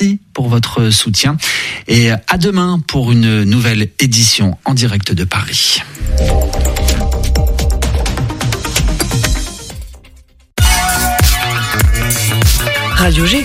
Merci pour votre soutien et à demain pour une nouvelle édition en direct de Paris. Radio G.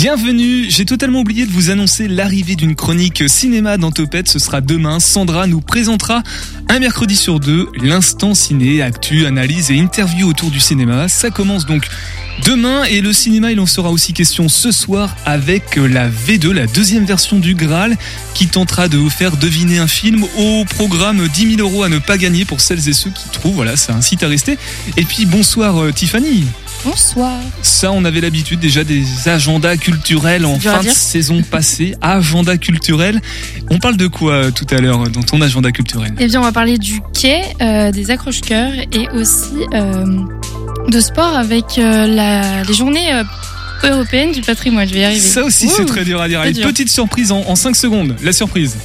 Bienvenue, j'ai totalement oublié de vous annoncer l'arrivée d'une chronique cinéma dans Topette, ce sera demain. Sandra nous présentera un mercredi sur deux l'instant ciné, actu, analyse et interview autour du cinéma. Ça commence donc demain et le cinéma il en sera aussi question ce soir avec la V2, la deuxième version du Graal qui tentera de vous faire deviner un film au programme 10 000 euros à ne pas gagner pour celles et ceux qui trouvent, voilà un site à rester. Et puis bonsoir euh, Tiffany. Bonsoir. Ça, on avait l'habitude déjà des agendas culturels en fin de saison passée. Agenda culturel. On parle de quoi euh, tout à l'heure dans ton agenda culturel? Eh bien, on va parler du quai, euh, des accroche-cœurs et aussi euh, de sport avec euh, la, les journées européennes du patrimoine. Je vais y arriver. Ça aussi, c'est très dur à dire. Une petite surprise en, en 5 secondes. La surprise.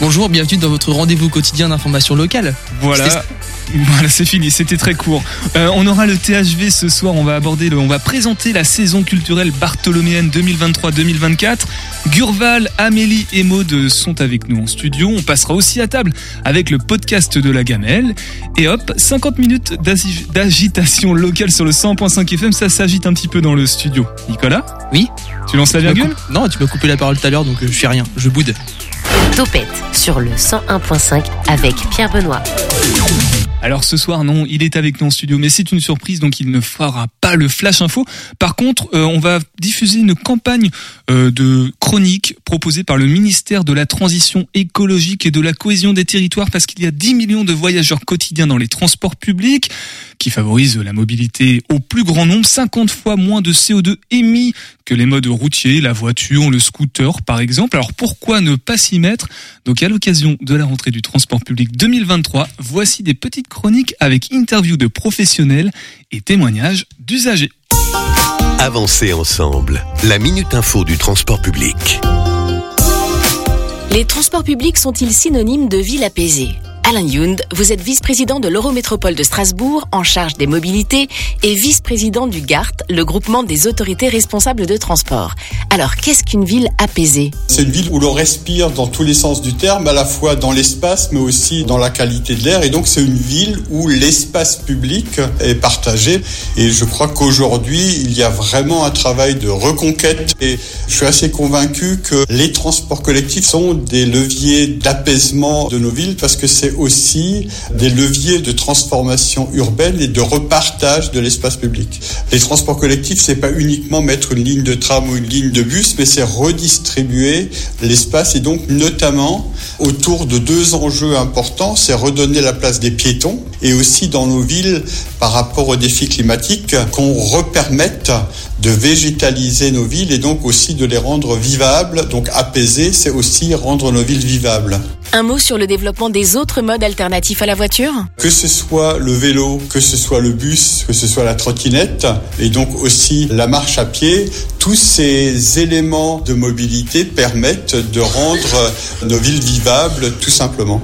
Bonjour, bienvenue dans votre rendez-vous quotidien d'information locale. Voilà. Voilà, c'est fini, c'était très court. Euh, on aura le THV ce soir, on va aborder, le, on va présenter la saison culturelle bartholoméenne 2023-2024. Gurval, Amélie et Maud sont avec nous en studio. On passera aussi à table avec le podcast de la gamelle. Et hop, 50 minutes d'agi- d'agitation locale sur le 100.5 FM, ça s'agite un petit peu dans le studio. Nicolas? Oui Tu lances la Tu virgule? Non, tu m'as coupé la parole tout à l'heure, donc euh, je fais rien, je boude. Topette sur le 101.5 avec Pierre Benoît. Alors ce soir, non, il est avec nous en studio, mais c'est une surprise, donc il ne fera pas le flash info. Par contre, euh, on va diffuser une campagne euh, de chronique proposée par le ministère de la Transition écologique et de la cohésion des territoires, parce qu'il y a 10 millions de voyageurs quotidiens dans les transports publics, qui favorisent la mobilité au plus grand nombre, 50 fois moins de CO2 émis que les modes routiers, la voiture, le scooter par exemple. Alors pourquoi ne pas s'y mettre? Donc à l'occasion de la rentrée du transport public 2023, voici des petites chroniques avec interviews de professionnels et témoignages d'usagers. Avancer ensemble. La minute info du transport public. Les transports publics sont-ils synonymes de ville apaisée? Alain Yound, vous êtes vice-président de l'Eurométropole de Strasbourg, en charge des mobilités, et vice-président du GART, le groupement des autorités responsables de transport. Alors, qu'est-ce qu'une ville apaisée? C'est une ville où l'on respire dans tous les sens du terme, à la fois dans l'espace, mais aussi dans la qualité de l'air. Et donc, c'est une ville où l'espace public est partagé. Et je crois qu'aujourd'hui, il y a vraiment un travail de reconquête. Et je suis assez convaincu que les transports collectifs sont des leviers d'apaisement de nos villes parce que c'est aussi des leviers de transformation urbaine et de repartage de l'espace public. Les transports collectifs, c'est pas uniquement mettre une ligne de tram ou une ligne de bus, mais c'est redistribuer l'espace et donc notamment autour de deux enjeux importants, c'est redonner la place des piétons et aussi dans nos villes par rapport aux défis climatiques qu'on repermette de végétaliser nos villes et donc aussi de les rendre vivables. Donc apaiser, c'est aussi rendre nos villes vivables. Un mot sur le développement des autres modes alternatifs à la voiture? Que ce soit le vélo, que ce soit le bus, que ce soit la trottinette, et donc aussi la marche à pied, tous ces éléments de mobilité permettent de rendre nos villes vivables tout simplement.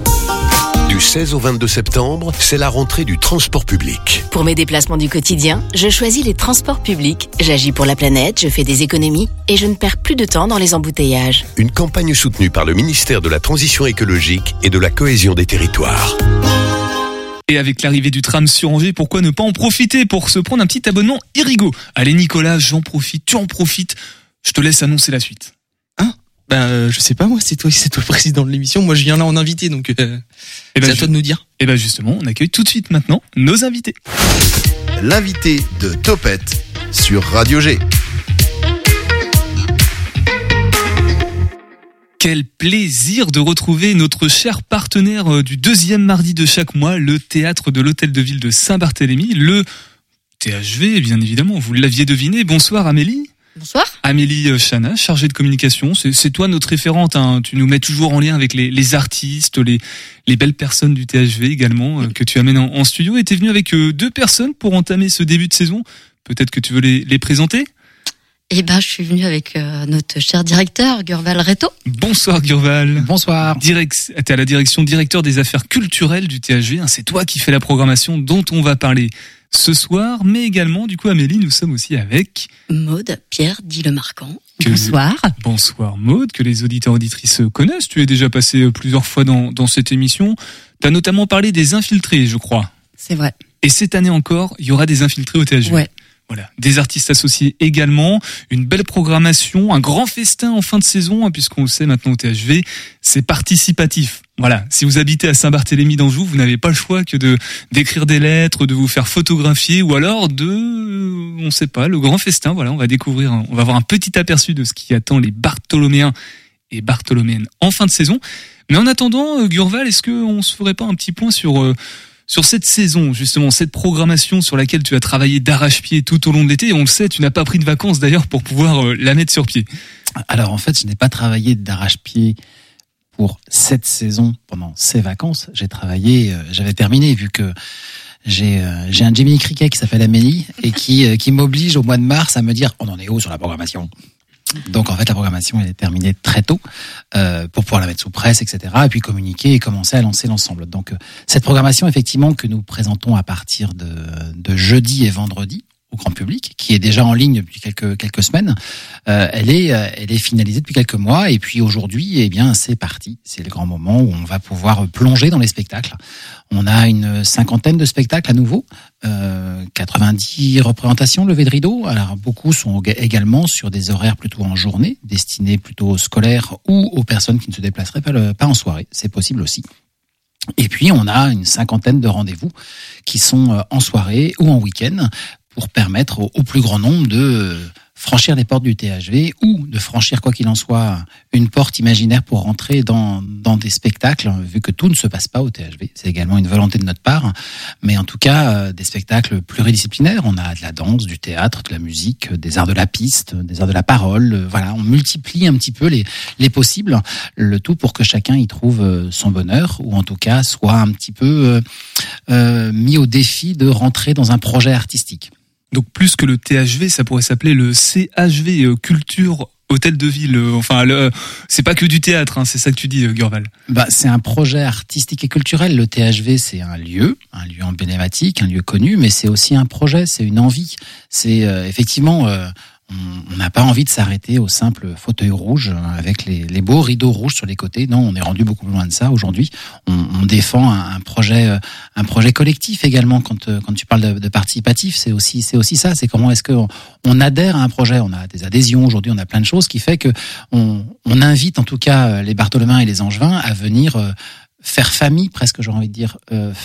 Du 16 au 22 septembre, c'est la rentrée du transport public. Pour mes déplacements du quotidien, je choisis les transports publics. J'agis pour la planète, je fais des économies et je ne perds plus de temps dans les embouteillages. Une campagne soutenue par le ministère de la Transition écologique et de la cohésion des territoires. Et avec l'arrivée du tram sur Angers, pourquoi ne pas en profiter pour se prendre un petit abonnement Irigo? Allez Nicolas, j'en profite, tu en profites. Je te laisse annoncer la suite. Ben, euh, je sais pas, moi, c'est toi, c'est toi le président de l'émission. Moi, je viens là en invité, donc euh, Et c'est ben, à toi de nous dire. et ben justement, on accueille tout de suite maintenant nos invités. L'invité de Topette sur Radio G. Quel plaisir de retrouver notre cher partenaire euh, du deuxième mardi de chaque mois, le théâtre de l'hôtel de ville de Saint-Barthélemy, le THV, bien évidemment, vous l'aviez deviné. Bonsoir Amélie. Bonsoir. Amélie euh, Chana, chargée de communication, c'est toi notre référente. hein. Tu nous mets toujours en lien avec les, artistes, les, les belles personnes du THV également euh, que tu amènes en, studio. Et t'es venu avec euh, deux personnes pour entamer ce début de saison. Peut-être que tu veux les présenter Eh ben, je suis venue avec euh, notre cher directeur, Gurval Reto. Bonsoir Gurval. Bonsoir. Direct, t'es à la direction directeur des affaires culturelles du THV. hein, C'est toi qui fais la programmation dont on va parler ce soir, mais également, du coup, Amélie, nous sommes aussi avec. Maude, Pierre, dit le marquant. que- Bonsoir. Bonsoir Maude, que les auditeurs auditrices connaissent. Tu es déjà passé euh, plusieurs fois dans, dans cette émission. Tu as notamment parlé des infiltrés, je crois. C'est vrai. Et cette année encore, il y aura des infiltrés au THV. Ouais. Voilà, des artistes associés également, une belle programmation, un grand festin en fin de saison, hein, puisqu'on le sait maintenant au THV, c'est participatif. Voilà, si vous habitez à Saint-Barthélemy d'Anjou, vous n'avez pas le choix que de d'écrire des lettres, de vous faire photographier, ou alors de, euh, on sait pas, le grand festin. Voilà, on va découvrir, on va avoir un petit aperçu de ce qui attend les Bartholoméens et Bartholoméennes en fin de saison. Mais en attendant, euh, Gurval, est-ce qu'on se ferait pas un petit point sur euh, sur cette saison, justement, cette programmation sur laquelle tu as travaillé d'arrache-pied tout au long de l'été, on le sait, tu n'as pas pris de vacances d'ailleurs pour pouvoir euh, la mettre sur pied. Alors en fait, je n'ai pas travaillé d'arrache-pied pour cette saison pendant ces vacances. J'ai travaillé, euh, j'avais terminé vu que j'ai euh, j'ai un Jimmy Cricket qui s'appelle Amélie et qui qui m'oblige au mois de mars à me dire on en est où sur la programmation? Donc en fait la programmation elle est terminée très tôt euh, pour pouvoir la mettre sous presse etc et puis communiquer et commencer à lancer l'ensemble. Donc euh, cette programmation effectivement que nous présentons à partir de, de jeudi et vendredi au grand public, qui est déjà en ligne depuis quelques quelques semaines. Euh, elle est euh, elle est finalisée depuis quelques mois et puis aujourd'hui eh bien c'est parti. C'est le grand moment où on va pouvoir plonger dans les spectacles. On a une cinquantaine de spectacles à nouveau, euh, 90 représentations levées de rideau. Alors beaucoup sont ég- également sur des horaires plutôt en journée, destinés plutôt aux scolaires ou aux personnes qui ne se déplaceraient pas en soirée. C'est possible aussi. Et puis on a une cinquantaine de rendez-vous qui sont euh, en soirée ou en week-end pour permettre au, plus grand nombre de euh, franchir les portes du THV ou de franchir quoi qu'il en soit une porte imaginaire pour rentrer dans, dans des spectacles vu que tout ne se passe pas au THV. C'est également une volonté de notre part, mais en tout cas euh, des spectacles pluridisciplinaires. On a de la danse, du théâtre, de la musique, euh, des arts de la piste, des arts de la parole. Voilà, on multiplie un petit peu les, les possibles, le tout pour que chacun y trouve son bonheur ou en tout cas soit un petit peu euh, mis au défi de rentrer dans un projet artistique. Donc plus que le THV, ça pourrait s'appeler le CHV, euh, Culture Hôtel de Ville. euh, Enfin, le- c'est pas que du théâtre, hein, c'est ça que tu dis, euh, Gurval. Bah, c'est un projet artistique et culturel. Le THV, c'est un lieu, un lieu emblématique, un lieu connu, mais c'est aussi un projet, c'est une envie. C'est euh, effectivement, euh, on n'a pas envie de s'arrêter au simple fauteuil rouge euh, avec les, beaux rideaux rouges sur les côtés. Non, on est rendu beaucoup plus loin de ça aujourd'hui. On, défend un, projet, euh, un projet collectif également. Quand euh, tu parles de, participatif, c'est aussi c'est aussi ça. C'est comment est-ce que on, adhère à un projet. On a des adhésions aujourd'hui, on a plein de choses qui fait que on, on invite en tout cas euh, les Bartholoméens et les Angevins à venir faire famille presque j'ai envie de dire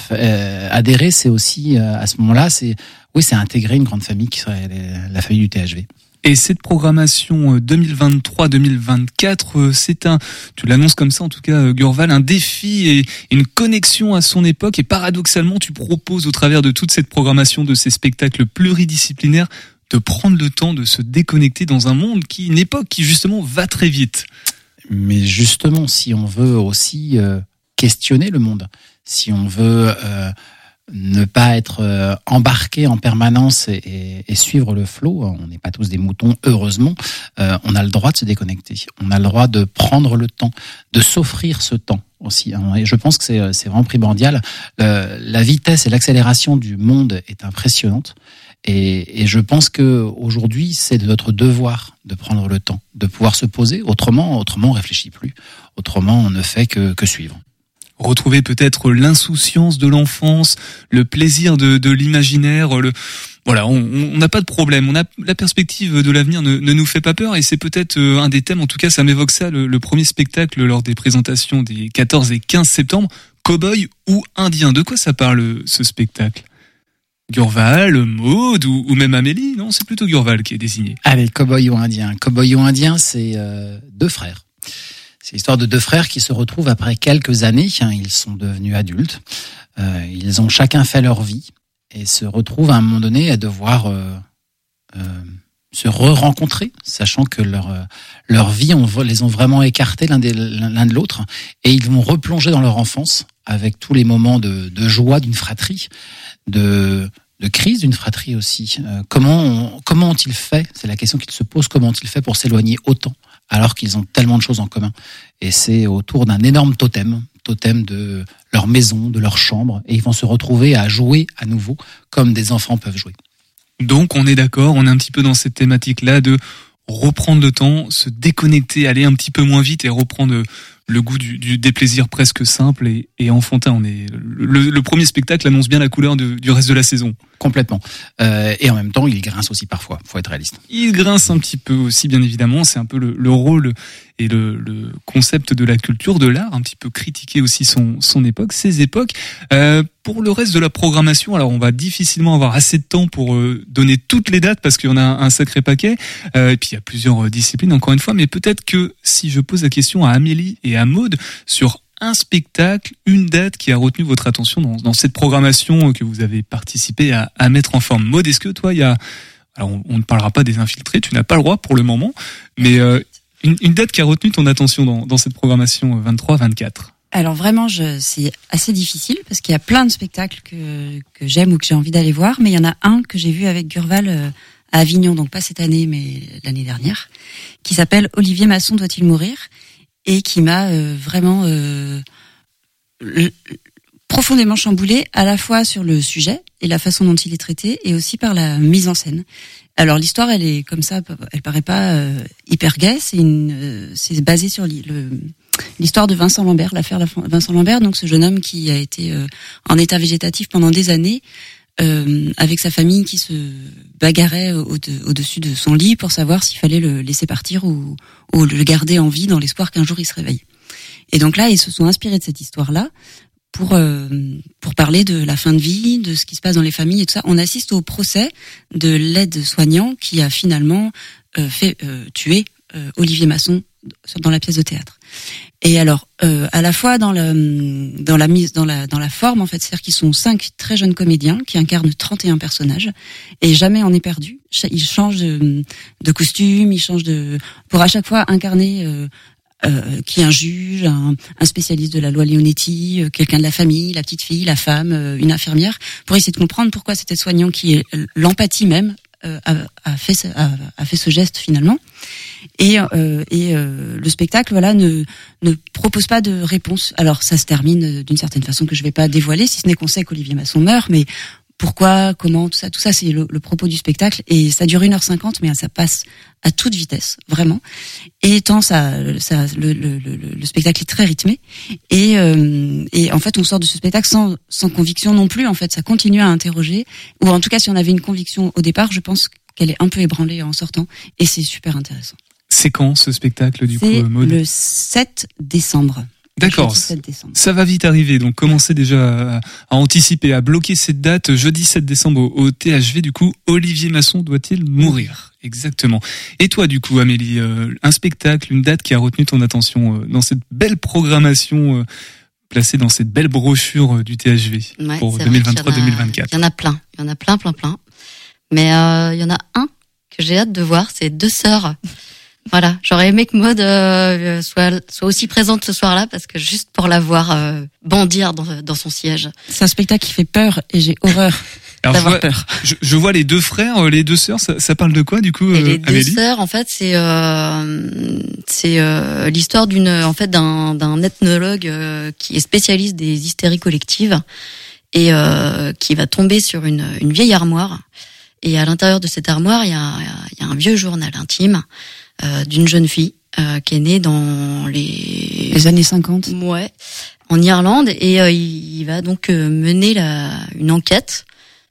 adhérer c'est aussi à ce moment-là c'est oui c'est intégrer une grande famille qui serait la famille du THV Et cette programmation euh, 2023-2024, euh, c'est un, tu l'annonces comme ça en tout cas, euh, Gurval, un défi et une connexion à son époque. Et paradoxalement, tu proposes au travers de toute cette programmation, de ces spectacles pluridisciplinaires, de prendre le temps de se déconnecter dans un monde qui, une époque qui justement va très vite. mais justement si on veut aussi euh, questionner le monde si on veut euh, ne pas être euh, embarqué en permanence et, et- et suivre le flot, on n'est pas tous des moutons, heureusement, euh, on a le droit de se déconnecter, on a le droit de prendre le temps, de s'offrir ce temps aussi. hein. Et je pense que c'est vraiment primordial. Le- la vitesse et l'accélération du monde est impressionnante. Et, et je pense que aujourd'hui, c'est de notre devoir de prendre le temps, de pouvoir se poser. Autrement, autrement, on réfléchit plus. Autrement, on ne fait que, que suivre. Retrouver peut-être l'insouciance de l'enfance, le plaisir de, de l'imaginaire, le voilà, on n'a pas de problème. On a la perspective de l'avenir ne, ne nous fait pas peur et c'est peut-être euh, un des thèmes. En tout cas, ça m'évoque ça le, le premier spectacle lors des présentations des 14 et 15 septembre. Cowboy ou indien. De quoi ça parle ce spectacle? Gurval, Maud ou, ou même Amélie? Non, c'est plutôt Gurval qui est désigné. Allez, Cowboy ou Indien. Cowboy ou Indien, c'est euh, deux frères. C'est l'histoire de deux frères qui se retrouvent après quelques années. hein, ils sont devenus adultes. Euh, ils ont chacun fait leur vie et se retrouvent à un moment donné à devoir euh, euh, se re-rencontrer, sachant que leur euh, leur vie on les ont vraiment écartés l'un de l'autre et ils vont replonger dans leur enfance avec tous les moments de, de joie d'une fratrie, de de crise d'une fratrie aussi. Euh, comment comment ont-ils fait? C'est la question qu'ils se posent. Comment ont-ils fait pour s'éloigner autant? Alors qu'ils ont tellement de choses en commun Et c'est autour d'un énorme totem, totem de leur maison, de leur chambre, et ils vont se retrouver à jouer à nouveau comme des enfants peuvent jouer. Donc on est d'accord, on est un petit peu dans cette thématique-là de reprendre le temps, se déconnecter, aller un petit peu moins vite et reprendre le goût du, du- des plaisirs presque simples et, et enfantins. On est le, le premier spectacle annonce bien la couleur de- du reste de la saison. Complètement. Euh, et en même temps, il grince aussi parfois. Faut être réaliste. Il grince un petit peu aussi, bien évidemment. C'est un peu le, le rôle et le, le concept de la culture, de l'art, un petit peu critiquer aussi son, son époque, ses époques. Euh, pour le reste de la programmation, alors on va difficilement avoir assez de temps pour euh, donner toutes les dates parce qu'il y en a un, sacré paquet. Euh, et puis il y a plusieurs euh, disciplines, encore une fois. Mais peut-être que si je pose la question à Amélie et à Maude sur un spectacle, une date qui a retenu votre attention dans, dans cette programmation que vous avez participé à, à mettre en forme. Maude, est-ce que toi, il y a alors on, on ne parlera pas des infiltrés, tu n'as pas le droit pour le moment, mais euh, une, date qui a retenu ton attention dans, cette programmation 23-24. Alors vraiment, c'est assez difficile parce qu'il y a plein de spectacles que, que j'aime ou que j'ai envie d'aller voir, mais il y en a un que j'ai vu avec Gurval euh, à Avignon, donc pas cette année, mais l'année dernière, qui s'appelle Olivier Masson doit-il mourir et qui m'a euh, vraiment euh, profondément chamboulé à la fois sur le sujet et la façon dont il est traité et aussi par la mise en scène. Alors l'histoire, elle est comme ça, elle paraît pas euh, hyper gaie. C'est euh, basé sur l'histoire de Vincent Lambert, l'affaire Vincent Lambert, donc ce jeune homme qui a été euh, en état végétatif pendant des années, euh, avec sa famille qui se bagarrait au- au- au-dessus de son lit pour savoir s'il fallait le laisser partir ou le garder en vie dans l'espoir qu'un jour il se réveille. Et donc là, ils se sont inspirés de cette histoire-là pour euh, pour parler de la fin de vie, de ce qui se passe dans les familles et tout ça. On assiste au procès de l'aide-soignant qui a finalement euh, fait euh, tuer euh, Olivier Masson dans la pièce de théâtre. Et alors, euh, à la fois dans la dans la mise dans la dans la forme en fait, c'est-à-dire qu'ils sont cinq très jeunes comédiens qui incarnent 31 personnages et jamais on est perdu. Ils changent de, de costume, ils changent de pour à chaque fois incarner euh, qui est un juge, un, un spécialiste de la loi Leonetti, euh, quelqu'un de la famille, la petite fille, la femme, euh, une infirmière, pour essayer de comprendre pourquoi cet aide-soignant qui est l'empathie même euh, a, a fait ce, a, a fait ce geste finalement. Et, euh, et euh, le spectacle, voilà, ne, ne propose pas de réponse. Alors ça se termine d'une certaine façon que je vais pas dévoiler, si ce n'est qu'on sait qu'Olivier Masson meurt, mais pourquoi, comment, tout ça, tout ça, c'est le, le propos du spectacle. Et ça dure 1h50, mais ça passe à toute vitesse, vraiment. Et tant ça, ça le, le, le, le spectacle est très rythmé. Et, euh, et en fait, on sort de ce spectacle sans, sans conviction non plus. En fait, ça continue à interroger. Ou en tout cas, si on avait une conviction au départ, je pense qu'elle est un peu ébranlée en sortant. Et c'est super intéressant. C'est quand ce spectacle du coup, euh, Maud le 7 décembre. D'accord. Jeudi 7 décembre. Ça va vite arriver, donc commencez déjà à, à anticiper, à bloquer cette date jeudi 7 décembre au, au THV. Du coup, Olivier Masson doit-il mourir? Exactement. Et toi, du coup, Amélie, euh, un spectacle, une date qui a retenu ton attention euh, dans cette belle programmation euh, placée dans cette belle brochure du THV Ouais, pour c'est vrai qu'il y en a- 2023-2024 Il y en a plein, il y en a plein, plein, plein. Mais il y en a un que j'ai hâte de voir, c'est Deux Sœurs. Voilà, j'aurais aimé que Maud euh, soit, soit aussi présente ce soir-là, parce que juste pour la voir euh, bondir dans, dans son siège. C'est un spectacle qui fait peur et j'ai horreur Alors, je d'avoir vois, peur. je, je vois les deux frères, euh, les deux sœurs, ça, ça parle de quoi du coup, Et euh, les deux Amélie? sœurs, en fait, c'est euh, c'est euh, l'histoire d'une en fait d'un d'un ethnologue euh, qui est spécialiste des hystéries collectives et euh, qui va tomber sur une une vieille armoire. Et à l'intérieur de cette armoire, il y a, il y a un vieux journal intime euh, d'une jeune fille euh, qui est née dans les Les années 50. Ouais, en Irlande et euh, il, il va donc euh, mener la, une enquête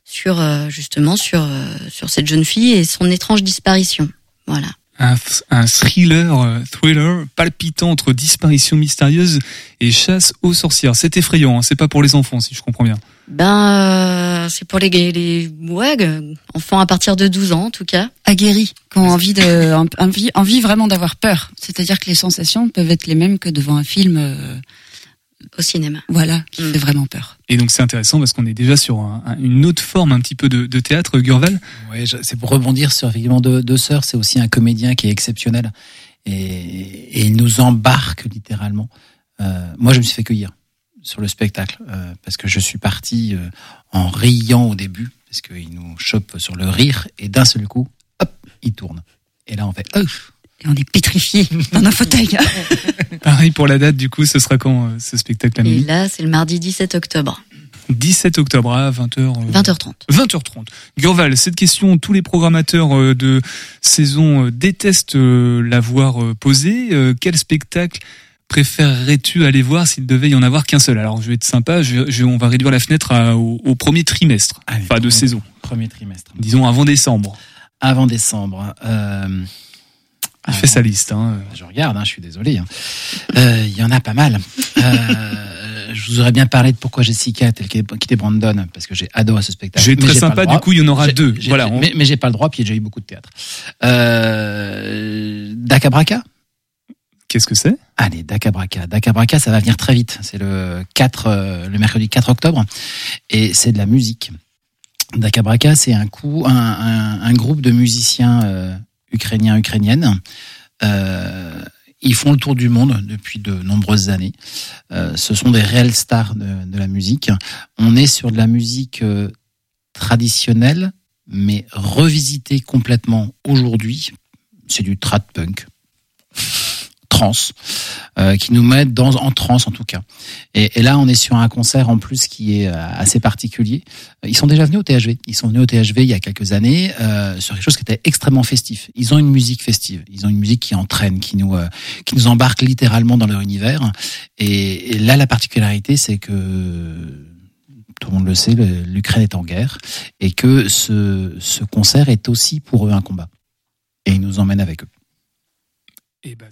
sur euh, justement sur euh, sur cette jeune fille et son étrange disparition. Voilà. un, un thriller, euh, thriller palpitant entre disparition mystérieuse et chasse aux sorcières. C'est effrayant, hein, c'est pas pour les enfants si je comprends bien. Ben euh, c'est pour les les ouais, enfants à partir de 12 ans en tout cas. Aguerri, qui ont envie, de, en- envie, envie vraiment d'avoir peur. C'est-à-dire que les sensations peuvent être les mêmes que devant un film, euh, au cinéma. voilà, qui Mm. fait vraiment peur. Et donc c'est intéressant parce qu'on est déjà sur un- un- une autre forme un petit peu de, de théâtre, Gurval. Ouais, je- c'est pour rebondir sur effectivement deux, deux sœurs. C'est aussi un comédien qui est exceptionnel et, et il nous embarque littéralement. Euh, moi, je me suis fait cueillir sur le spectacle euh, parce que je suis parti euh, en riant au début parce qu'il nous chope sur le rire et d'un seul coup, hop, il tourne. Et là, on fait, oh. Et on est pétrifié dans nos fauteuils. Pareil pour la date, du coup, ce sera quand euh, ce spectacle Et Amélie là, c'est le mardi 17 octobre. 17 octobre à 20h. 20h30. 20h30. Gurval, cette question, tous les programmateurs euh, de saison détestent la voir euh, posée. Quel spectacle préférerais-tu aller voir s'il devait y en avoir qu'un seul? Alors, je vais être sympa, je, je- on va réduire la fenêtre à- au, au premier trimestre, Allez, pas de saison. Premier trimestre. Disons avant décembre. Avant décembre. Euh, Il fait sa liste. Hein. Je regarde, hein, je suis désolé. hein. Euh, Il y en a pas mal. Euh, je vous aurais bien parlé de pourquoi Jessica qu'elle quitté Brandon, parce que j'ai adoré ce spectacle. Je vais être Mais très j'ai pas sympa, du coup, il y en aura deux. Voilà, on- Mais, mais j'ai pas le droit, puis j'ai déjà eu beaucoup de théâtre. Euh, Dakabraka Qu'est-ce que c'est? Allez, Dakabraka. Dakabraka, ça va venir très vite. C'est le 4, euh, le mercredi 4 octobre. Et c'est de la musique. Dakabraka, c'est un coup, un, un, un groupe de musiciens euh, ukrainiens, ukrainiennes. Euh, ils font le tour du monde depuis de nombreuses années. Euh, ce sont des réels stars de, de la musique. On est sur de la musique euh, traditionnelle, mais revisitée complètement aujourd'hui. C'est du trad punk trance, euh, qui nous met dans, en transe en tout cas. Et, là, on est sur un concert en plus qui est euh, assez particulier. Ils sont déjà venus au THV. Ils sont venus au THV il y a quelques années euh, sur quelque chose qui était extrêmement festif. Ils ont une musique festive. Ils ont une musique qui entraîne, qui nous euh, qui nous embarque littéralement dans leur univers. Et, là, la particularité, c'est que tout le monde le sait, l'Ukraine est en guerre et que ce, ce concert est aussi pour eux un combat. Et ils nous emmènent avec eux. Et ben.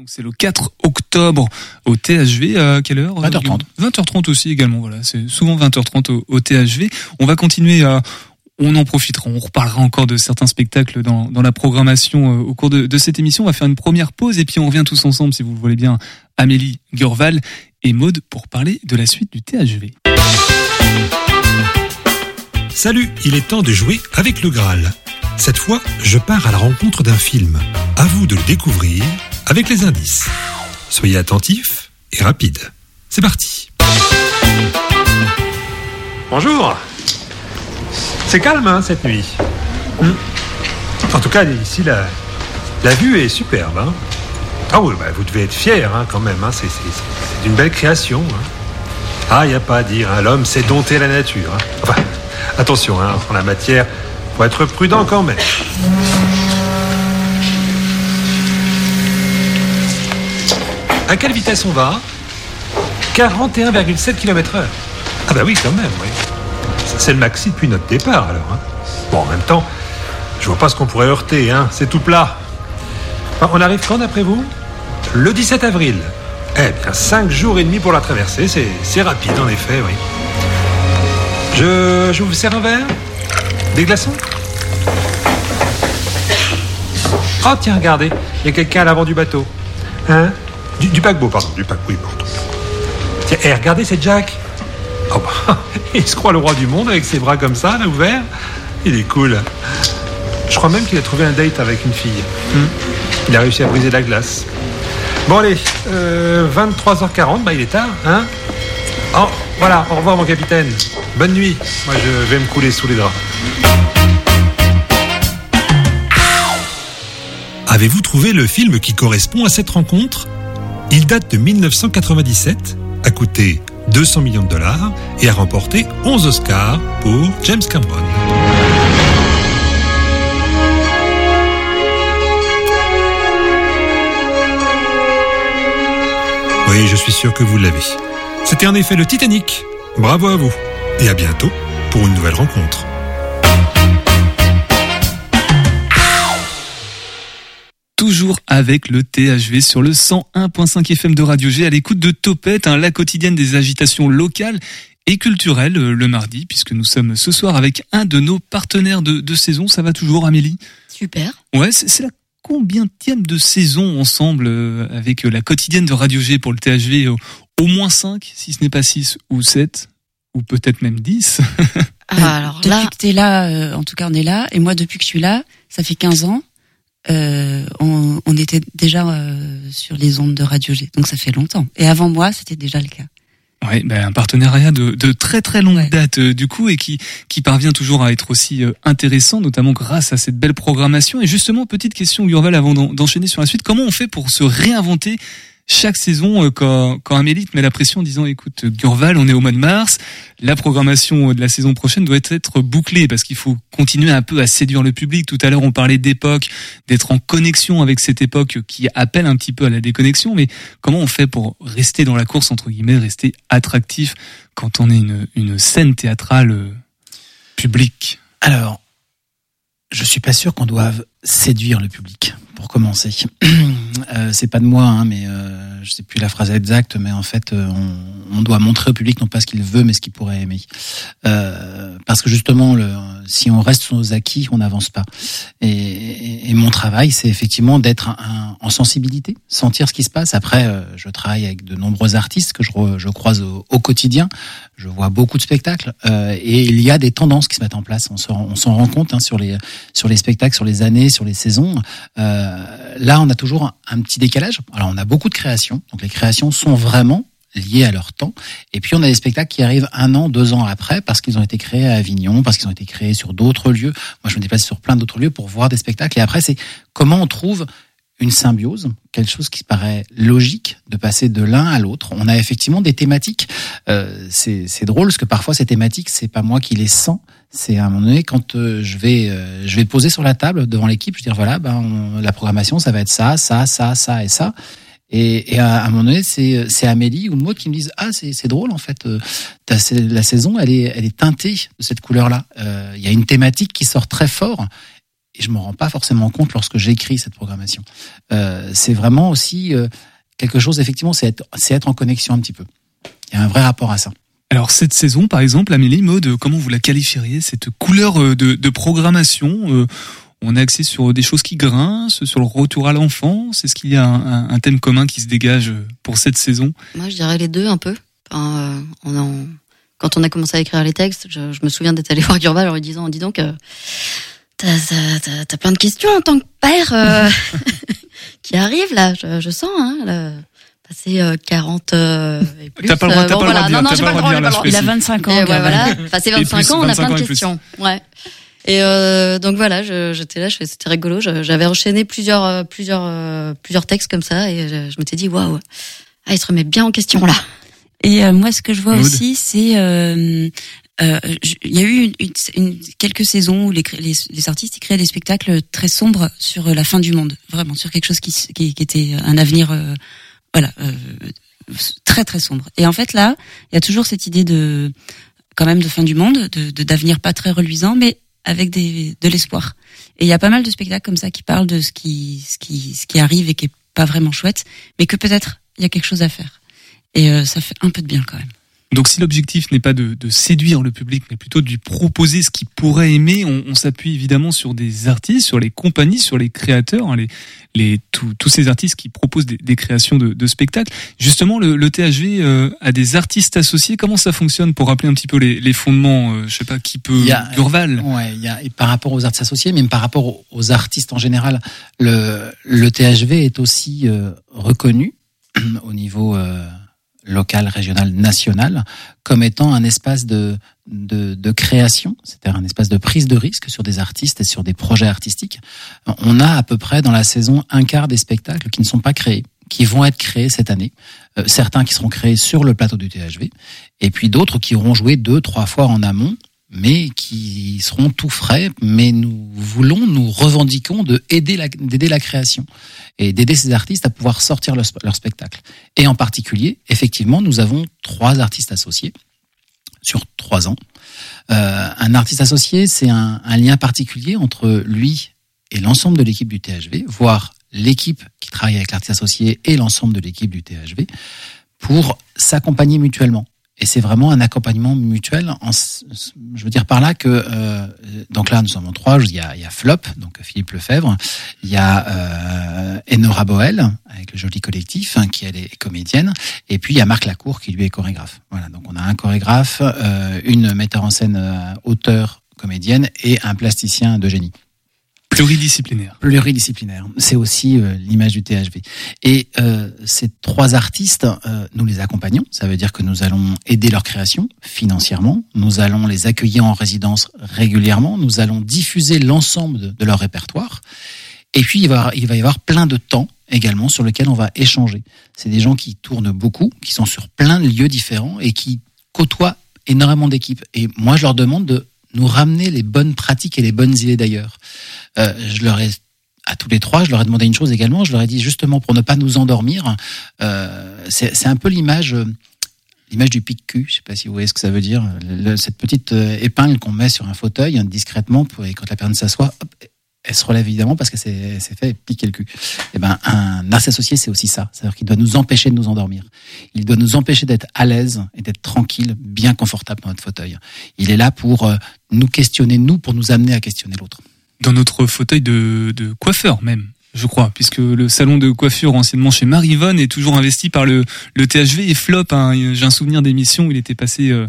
Donc c'est le 4 octobre au THV. À quelle heure 20h30. 20h30 aussi également. Voilà, c'est souvent 20h30 au, au THV. On va continuer à. On en profitera, on reparlera encore de certains spectacles dans, dans la programmation euh, au cours de, de cette émission. On va faire une première pause et puis on revient tous ensemble, si vous le voulez bien, Amélie Gurval et Maude pour parler de la suite du THV. Salut, il est temps de jouer avec le Graal. Cette fois, je pars à la rencontre d'un film. À vous de le découvrir avec les indices. Soyez attentifs et rapides. C'est parti. Bonjour. C'est calme hein, cette nuit. Hmm. En tout cas, ici, la, la vue est superbe. hein. Ah oui, bah, vous devez être fiers hein, quand même. hein. C'est d'une belle création. hein. Ah, il n'y a pas à dire. hein. L'homme sait dompter la nature. Enfin, attention, en la matière, faut être prudent quand même. À quelle vitesse on va? 41,7 km heure. Ah bah oui, quand même, oui. C'est le maxi depuis notre départ, alors. hein. Bon, en même temps, je vois pas ce qu'on pourrait heurter, hein. C'est tout plat. On arrive quand, d'après vous? Le 17 avril. Eh bien, 5 jours et demi pour la traversée. C'est c'est rapide, en effet, oui. Je, je vous sers un verre? Des glaçons? Oh, tiens, regardez. Il y a quelqu'un à l'avant du bateau. Hein? Du, du paquebot, pardon. Du paquebot, oui, pardon. Tiens, eh, regardez, c'est Jack. Oh, bah, il se croit le roi du monde avec ses bras comme ça, là, ouverts. Il est cool. Je crois même qu'il a trouvé un date avec une fille. Hmm. Il a réussi à briser la glace. Bon, allez, euh, 23h40, bah, il est tard, hein Oh, voilà, au revoir, mon capitaine. Bonne nuit. Moi, je vais me couler sous les draps. Avez-vous trouvé le film qui correspond à cette rencontre? Il date de 1997, a coûté 200 millions de dollars et a remporté 11 Oscars pour James Cameron. Oui, je suis sûr que vous l'avez. C'était en effet le Titanic. Bravo à vous. Et à bientôt pour une nouvelle rencontre. Toujours avec le THV sur le 101.5 FM de Radio G à l'écoute de Topette, hein, la quotidienne des agitations locales et culturelles euh, le mardi, puisque nous sommes ce soir avec un de nos partenaires de, de saison. Ça va toujours, Amélie? Super. Ouais, c'est c'est la combienième de saison ensemble euh, avec euh, la quotidienne de Radio G pour le THV au, au moins 5, si ce n'est pas 6 ou 7, ou peut-être même 10. Ah, alors depuis là, que t'es là, euh, en tout cas on est là, et moi depuis que je suis là, ça fait 15 ans, euh, on, on était déjà euh, sur les ondes de Radio G, donc ça fait longtemps. Et avant moi, c'était déjà le cas. Ouais, ben, un partenariat de, de très très longue date euh, du coup et qui qui parvient toujours à être aussi euh, intéressant, notamment grâce à cette belle programmation. Et justement, petite question Gurval avant d'en- d'enchaîner sur la suite, comment on fait pour se réinventer chaque saison euh, quand, quand Amélie te met la pression en disant écoute Gurval, on est au mois de mars, la programmation de la saison prochaine doit être bouclée parce qu'il faut continuer un peu à séduire le public. Tout à l'heure on parlait d'époque, d'être en connexion avec cette époque qui appelle un petit peu à la déconnexion, mais comment on fait pour rester dans la course entre guillemets, rester attractif quand on est une, une scène théâtrale euh, publique? Alors, je suis pas sûr qu'on doive séduire le public pour commencer. euh, c'est pas de moi, hein, mais euh, je sais plus la phrase exacte, mais en fait, euh, on, on doit montrer au public non pas ce qu'il veut, mais ce qu'il pourrait aimer. Euh, parce que justement, le, si on reste sur nos acquis, on n'avance pas. Et, et- et mon travail, c'est effectivement d'être en sensibilité, sentir ce qui se passe. Après, euh, je travaille avec de nombreux artistes que je, re- je croise au, au quotidien. Je vois beaucoup de spectacles euh, et il y a des tendances qui se mettent en place. On s'en on s'en rend compte hein, sur les sur les spectacles, sur les années, sur les saisons. Euh, là, on a toujours un, petit décalage. Alors, on a beaucoup de créations. Donc, les créations sont vraiment liées à leur temps. Et puis, on a des spectacles qui arrivent un an, deux ans après parce qu'ils ont été créés à Avignon, parce qu'ils ont été créés sur d'autres lieux. Moi, je me déplace sur plein d'autres lieux pour voir des spectacles. Et après, c'est comment on trouve une symbiose, quelque chose qui paraît logique de passer de l'un à l'autre. On a effectivement des thématiques. Euh, c'est drôle parce que parfois ces thématiques, c'est pas moi qui les sens. C'est à un moment donné quand euh, je vais euh, je vais poser sur la table devant l'équipe, je vais dire voilà, ben la programmation ça va être ça, ça, ça, ça et ça. Et, et à un moment donné, c'est c'est Amélie ou Maud qui me disent ah c'est c'est drôle en fait. euh, la saison elle est elle est teintée de cette couleur là. Il y a une thématique qui sort très fort et je m'en rends pas forcément compte lorsque j'écris cette programmation. Euh, c'est vraiment aussi euh, quelque chose, effectivement, c'est être, c'est être en connexion un petit peu. Il y a un vrai rapport à ça. Alors cette saison, par exemple, Amélie Mode, comment vous la qualifieriez cette couleur euh, de, de programmation euh, On est axé sur des choses qui grincent, sur le retour à l'enfance. Est-ce qu'il y a un, un- thème commun qui se dégage pour cette saison? Moi, je dirais les deux un peu. Enfin, euh, on Quand on a commencé à écrire les textes, je, me souviens d'être allé voir Gurval en lui disant, dis donc, euh, t'as, plein de questions en tant que père euh, qui arrivent là, je, je sens, hein, euh, 40 euh, et plus. T'as pas le droit- t'as pas le droit de dire, non, non, pas pas le droit Il a 25 ans. Et ouais, voilà, passer Et 25 plus, ans, on a 25 plein de questions. Ouais. Et euh, donc voilà, j'étais là, c'était rigolo. J'avais enchaîné plusieurs, euh, plusieurs, euh, plusieurs textes comme ça, et je, je m'étais dit waouh, ah, il se remet bien en question là. Et euh, moi, ce que je vois aussi, c'est euh, euh, il y a eu une, une- une- quelques saisons où les, les, les artistes ils créaient des spectacles très sombres sur euh, la fin du monde, vraiment sur quelque chose qui, qui, qui était un avenir, euh, voilà, euh, très très sombre. Et en fait là, il y a toujours cette idée de quand même de fin du monde, de d'avenir pas très reluisant, mais avec des, de l'espoir. Et il y a pas mal de spectacles comme ça qui parlent de ce qui, ce qui, ce qui arrive et qui est pas vraiment chouette, mais que peut-être il y a quelque chose à faire. Et euh, ça fait un peu de bien quand même. Donc si l'objectif n'est pas de, de séduire le public, mais plutôt de lui proposer ce qu'il pourrait aimer, on, on s'appuie évidemment sur des artistes, sur les compagnies, sur les créateurs, hein, les, les, tous- tous ces artistes qui proposent des, des créations de, de spectacles. Justement, le, le THV euh, a des artistes associés. Comment ça fonctionne pour rappeler un petit peu les, les fondements euh, Je sais pas qui peut. Il y a- Durval. Ouais, y a, et par rapport aux artistes associés, même par rapport aux, aux artistes en général, le, le THV est aussi euh, reconnu au niveau local, régional, national, comme étant un espace de, de, de création, c'est-à-dire un espace de prise de risque sur des artistes et sur des projets artistiques. On a à peu près dans la saison un quart des spectacles qui ne sont pas créés qui vont être créés cette année. Euh, certains qui seront créés sur le plateau du THV, et puis d'autres qui auront joué deux, trois fois en amont, mais qui seront tout frais. Mais nous voulons, nous revendiquons de aider la, d'aider la création et d'aider ces artistes à pouvoir sortir leur, leur spectacle. Et en particulier, effectivement, nous avons trois artistes associés sur trois ans. Euh, un artiste associé, c'est un, un lien particulier entre lui et l'ensemble de l'équipe du THV, voire l'équipe qui travaille avec l'artiste associé et l'ensemble de l'équipe du THV, pour s'accompagner mutuellement. Et c'est vraiment un accompagnement mutuel. En, je veux dire par là que euh, donc là nous sommes en trois. Il y a, il y a Flop, donc Philippe Lefebvre. Il y a euh, Enora Boel avec le joli collectif hein, qui elle est comédienne. Et puis il y a Marc Lacour qui lui est chorégraphe. Voilà, donc on a un chorégraphe, euh, une metteur en scène, euh, auteur, comédienne et un plasticien de génie. Pluridisciplinaire. Pluridisciplinaire. C'est aussi euh, l'image du THV. Et euh, ces trois artistes, euh, nous les accompagnons. Ça veut dire que nous allons aider leur création financièrement. Nous allons les accueillir en résidence régulièrement. Nous allons diffuser l'ensemble de, de, leur répertoire. Et puis, il va, il va y avoir plein de temps également sur lequel on va échanger. C'est des gens qui tournent beaucoup, qui sont sur plein de lieux différents et qui côtoient énormément d'équipes. Et moi, je leur demande de nous ramener les bonnes pratiques et les bonnes idées d'ailleurs. Euh, je leur ai à tous les trois, je leur ai demandé une chose également. Je leur ai dit justement pour ne pas nous endormir, euh, c'est un peu l'image l'image du pic-cul. Je sais pas si vous voyez ce que ça veut dire. Cette petite euh, épingle qu'on met sur un fauteuil hein, discrètement pour, et quand la personne s'assoit, elle se relève évidemment parce que c'est fait piquer le cul. Et eh ben un narcissique associé c'est aussi ça, c'est-à-dire qu'il doit nous empêcher de nous endormir. Il doit nous empêcher d'être à l'aise et d'être tranquille, bien confortable dans notre fauteuil. Il est là pour euh, nous questionner nous, pour nous amener à questionner l'autre. Dans notre fauteuil de, coiffeur même je crois, puisque le salon de coiffure anciennement chez Marivonne est toujours investi par le, le THV et Flop. Hein. J'ai un souvenir d'émission où il était passé euh,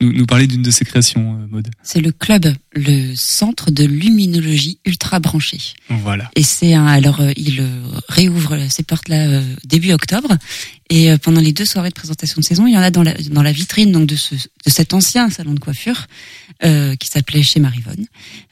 nous, nous parler d'une de ses créations, euh, Maude. C'est le club, le centre de luminologie ultra branché. Voilà. Et c'est un, alors euh, il euh, réouvre ses portes là début octobre et pendant les deux soirées de présentation de saison, il y en a dans la, dans la vitrine donc de, ce, de cet ancien salon de coiffure euh, qui s'appelait chez Marivonne.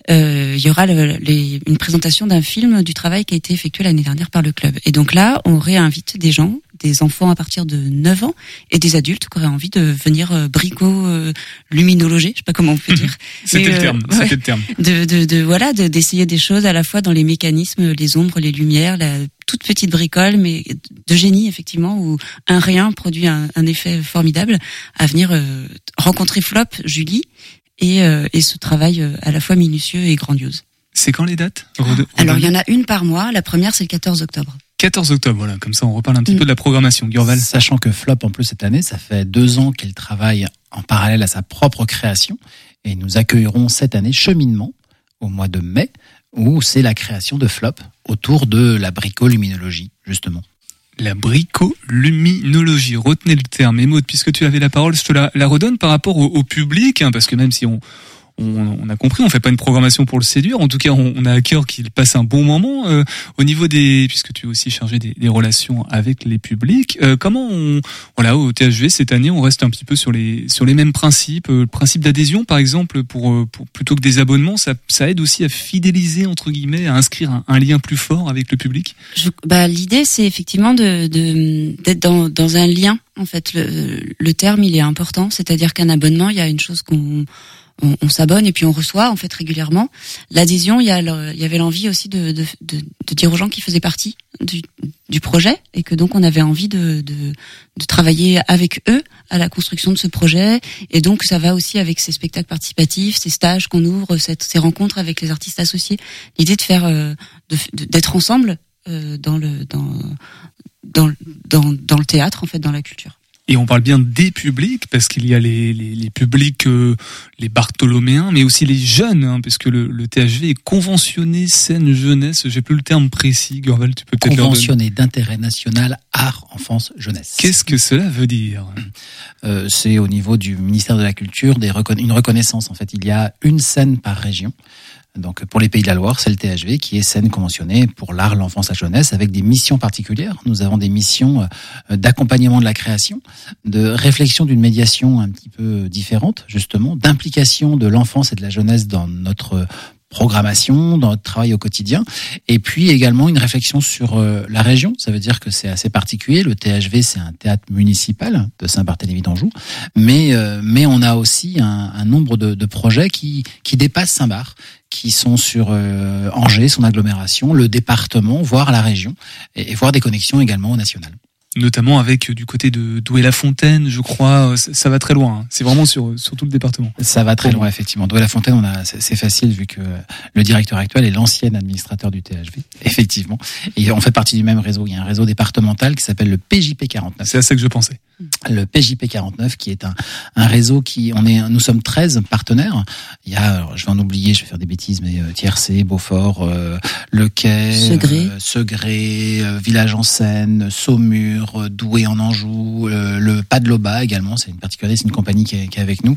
Euh, il y aura le, les, une présentation d'un film du travail qui a été effectué l'année dernière par le club. Et donc là, on réinvite des gens des enfants à partir de 9 ans et des adultes qui auraient envie de venir euh, brico euh, luminologer, je sais pas comment on peut dire. c'était le euh, terme, c'était le terme. De, de, de voilà, d'essayer des choses à la fois dans les mécanismes, les ombres, les lumières, la toute petite bricole, mais de génie effectivement, où un rien produit un, un effet formidable. À venir rencontrer Flop, Julie, et, et ce travail à la fois minutieux et grandiose. C'est quand les dates? Alors il y en a une par mois. La première c'est le 14 octobre. 14 octobre, voilà, comme ça on reparle un petit mm. peu de la programmation. Gurval. Sachant que Flop, en plus, cette année, ça fait deux ans qu'il travaille en parallèle à sa propre création. Et nous accueillerons cette année Cheminement au mois de mai, où c'est la création de Flop autour de la bricoluminologie, justement. La bricoluminologie, retenez le terme. Et Maud, puisque tu avais la parole, je te la, redonne par rapport au, public, hein, parce que même si on, on, a compris, on fait pas une programmation pour le séduire. En tout cas, on, a à cœur qu'il passe un bon moment. Euh, au niveau des, puisque tu es aussi chargé des, des relations avec les publics, euh, comment on, voilà, au THV cette année, on reste un petit peu sur les sur les mêmes principes. Euh, le principe d'adhésion, par exemple, pour, pour, plutôt que des abonnements, ça, ça aide aussi à fidéliser entre guillemets, à inscrire un, lien plus fort avec le public? bah, l'idée, c'est effectivement de d'être dans, dans un lien. En fait, le, le terme, il est important. C'est-à-dire qu'un abonnement, il y a une chose qu'on on, on s'abonne et puis on reçoit en fait régulièrement. L'adhésion, il y, avait l'envie aussi de, dire aux gens qui faisaient partie du, projet et que donc on avait envie de, travailler avec eux à la construction de ce projet. Et donc ça va aussi avec ces spectacles participatifs, ces stages qu'on ouvre, ces rencontres avec les artistes associés. L'idée de faire, euh, d'être ensemble euh, dans le dans le théâtre en fait, dans la culture. Et on parle bien des publics parce qu'il y a les, les, les publics, euh, les Bartholoméens, mais aussi les jeunes, hein, parce que le, le, THV est conventionné scène jeunesse. J'ai plus le terme précis. Gorval, tu peux peut-être conventionné d'intérêt national art enfance jeunesse. Qu'est-ce que cela veut dire? Euh, C'est au niveau du ministère de la Culture des une reconnaissance. En fait, il y a une scène par région. Donc pour les Pays de la Loire, c'est le THV qui est scène conventionnée pour l'art, l'enfance, la jeunesse, avec des missions particulières. Nous avons des missions euh, d'accompagnement de la création, de réflexion d'une médiation un petit peu différente, justement, d'implication de l'enfance et de la jeunesse dans notre programmation, dans notre travail au quotidien, et puis également une réflexion sur euh, la région. Ça veut dire que c'est assez particulier. Le THV, c'est un théâtre municipal de Saint-Barthélemy d'Anjou, mais euh, mais on a aussi un, nombre de, de, projets qui qui dépassent Saint-Barth, qui sont sur euh, Angers, son agglomération, le département, voire la région, et, et voire des connexions également au national notamment avec euh, du côté de Douai-la-Fontaine, je crois. Euh, ça, va très loin. Hein. C'est vraiment sur, sur tout le département. Ça va très loin, effectivement. Douai-la-Fontaine, on a, c'est facile vu que le directeur actuel est l'ancien administrateur du THV, effectivement. Et on fait partie du même réseau. Il y a un réseau départemental qui s'appelle le PJP 49. C'est à ça que je pensais. le PJP 49 qui est un, un réseau qui on est nous sommes 13 partenaires il y a alors, je vais en oublier je vais faire des bêtises mais euh, Tiercé Beaufort euh, Le Quai Segré, euh, Segré euh, Village en Seine Saumur euh, Douai en Anjou euh, le Pas de l'Oba également c'est une particularité c'est une compagnie qui est, avec nous.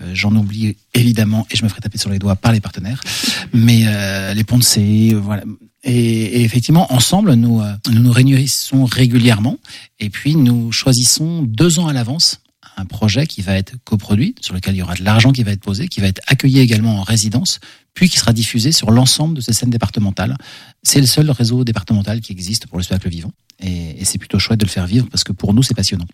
Euh, j'en oublie évidemment et je me ferai taper sur les doigts par les partenaires. Mais les ponts de C voilà. Et, effectivement, ensemble, nous, nous nous réunissons régulièrement et puis nous choisissons deux ans à l'avance un projet qui va être coproduit, sur lequel il y aura de l'argent qui va être posé, qui va être accueilli également en résidence, puis qui sera diffusé sur l'ensemble de ces scènes départementales. C'est le seul réseau départemental qui existe pour le spectacle vivant. Et, c'est plutôt chouette de le faire vivre parce que pour nous, c'est passionnant.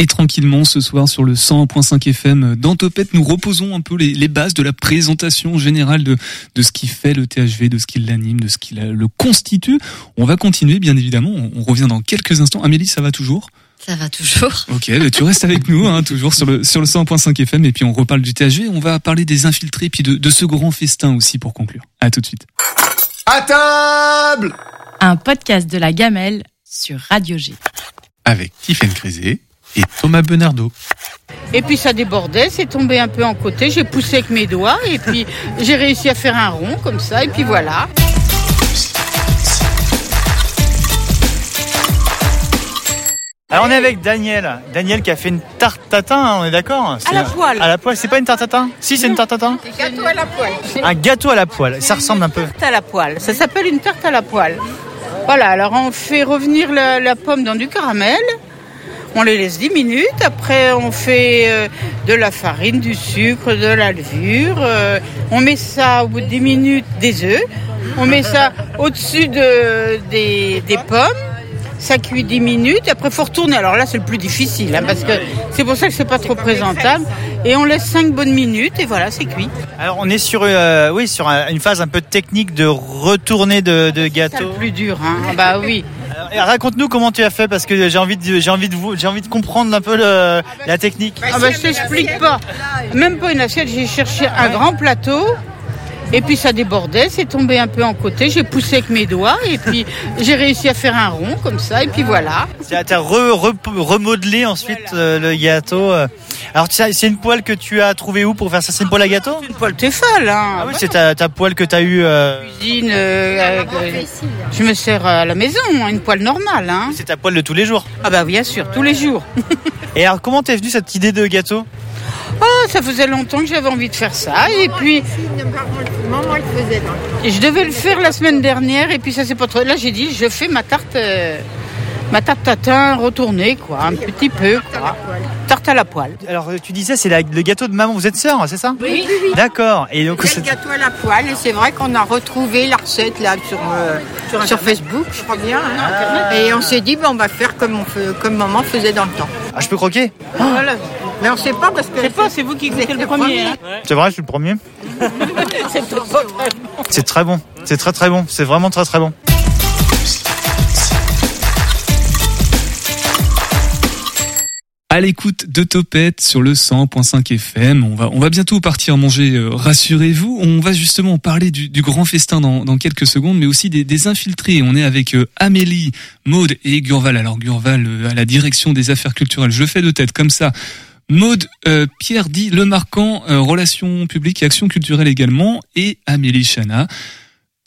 Et tranquillement, ce soir, sur le 100.5 FM dans Topette, nous reposons un peu les, bases de la présentation générale de, de ce qui fait le THV, de ce qui l'anime, de ce qui le constitue. On va continuer, bien évidemment. On revient dans quelques instants. Amélie, ça va toujours? Ça va toujours. Ok, tu restes avec nous, hein, toujours sur le sur le 100.5 FM, et puis on reparle du THV. On va parler des infiltrés, puis de, de ce grand festin aussi pour conclure. À tout de suite. À table Un podcast de la Gamelle sur Radio G. Avec Tiffaine Crisé et Thomas Benardo. Et puis ça débordait, c'est tombé un peu en côté, j'ai poussé avec mes doigts et puis j'ai réussi à faire un rond comme ça et puis voilà. Alors on est avec Daniel, Daniel qui a fait une tarte tatin, hein, on est d'accord À la poêle. À la poêle, c'est pas une tarte tatin Si, c'est une tarte tatin Gâteau à la poêle. Un gâteau à la poêle, ça ressemble un peu. Tarte à la poêle, ça s'appelle une tarte à la poêle. Voilà, alors on fait revenir la, la pomme dans du caramel. On les laisse 10 minutes. Après, on fait euh, de la farine, du sucre, de la levure. euh, on met ça au bout de 10 minutes des œufs. On met ça au-dessus de, des, des pommes. Ça cuit 10 minutes. Après, faut retourner. Alors là, c'est le plus difficile, hein, parce que c'est pour ça que c'est pas trop présentable. Et on laisse 5 bonnes minutes et voilà, c'est cuit. Alors on est sur, euh, oui, sur un- une phase un peu technique de retourner de, de C'est gâteau. le plus dur, hein. Ah Bah oui. Et Raconte-nous comment tu as fait parce que j'ai envie de, j'ai envie de vous, j'ai envie de comprendre un peu le- la technique. Ah bah je t'explique pas. Même pas une assiette, j'ai cherché un grand plateau. Et puis ça débordait, c'est tombé un peu en côté, j'ai poussé avec mes doigts et puis j'ai réussi à faire un rond comme ça et puis voilà. Tu as re- re- remodelé ensuite euh, le gâteau. euh. Alors tu sais, c'est une poêle que tu as trouvé où pour faire ça? C'est une poêle à gâteau? Une poêle Tefal, hein. Ah oui, c'est ta, ta poêle que tu as eue. euh, Cuisine, euh, avec, euh, je me sers à la maison, hein, une poêle normale. Hein. C'est ta poêle de tous les jours? Ah bah bien sûr, tous les jours. Et alors comment t'es venue cette idée de gâteau? Oh, ça faisait longtemps que j'avais envie de faire ça et puis Et je devais le faire la semaine dernière et puis ça s'est pas trop. Là j'ai dit je fais ma tarte, euh, ma tarte tatin retournée quoi, un petit peu quoi. Tarte à la poêle. Alors tu disais c'est la- le gâteau de maman, vous êtes sœurs, c'est ça Oui, oui, oui. D'accord. Et donc C'est le gâteau à la poêle et c'est vrai qu'on a retrouvé la recette là sur, euh, sur, Facebook, je crois bien. hein. Et on s'est dit, ben, on va faire comme, on fait- comme maman faisait dans le temps. ah, je peux croquer? Voilà. Mais on sait pas parce que. C'est pas, c'est vous qui goûtez le premier. hein. C'est vrai, je suis le premier. C'est très bon. C'est très bon. C'est très très bon. C'est vraiment très très bon. À l'écoute de Topette sur le 100.5 FM. On va, on va bientôt partir manger, euh, rassurez-vous. On va justement parler du, du grand festin dans, dans quelques secondes, mais aussi des, des infiltrés. On est avec euh, Amélie, Maude et Gurval. Alors Gurval euh, à la direction des affaires culturelles. Je fais de tête comme ça. Maude, euh, Pierre dit le marquant, euh, relations publiques et actions culturelles également, et Amélie Chana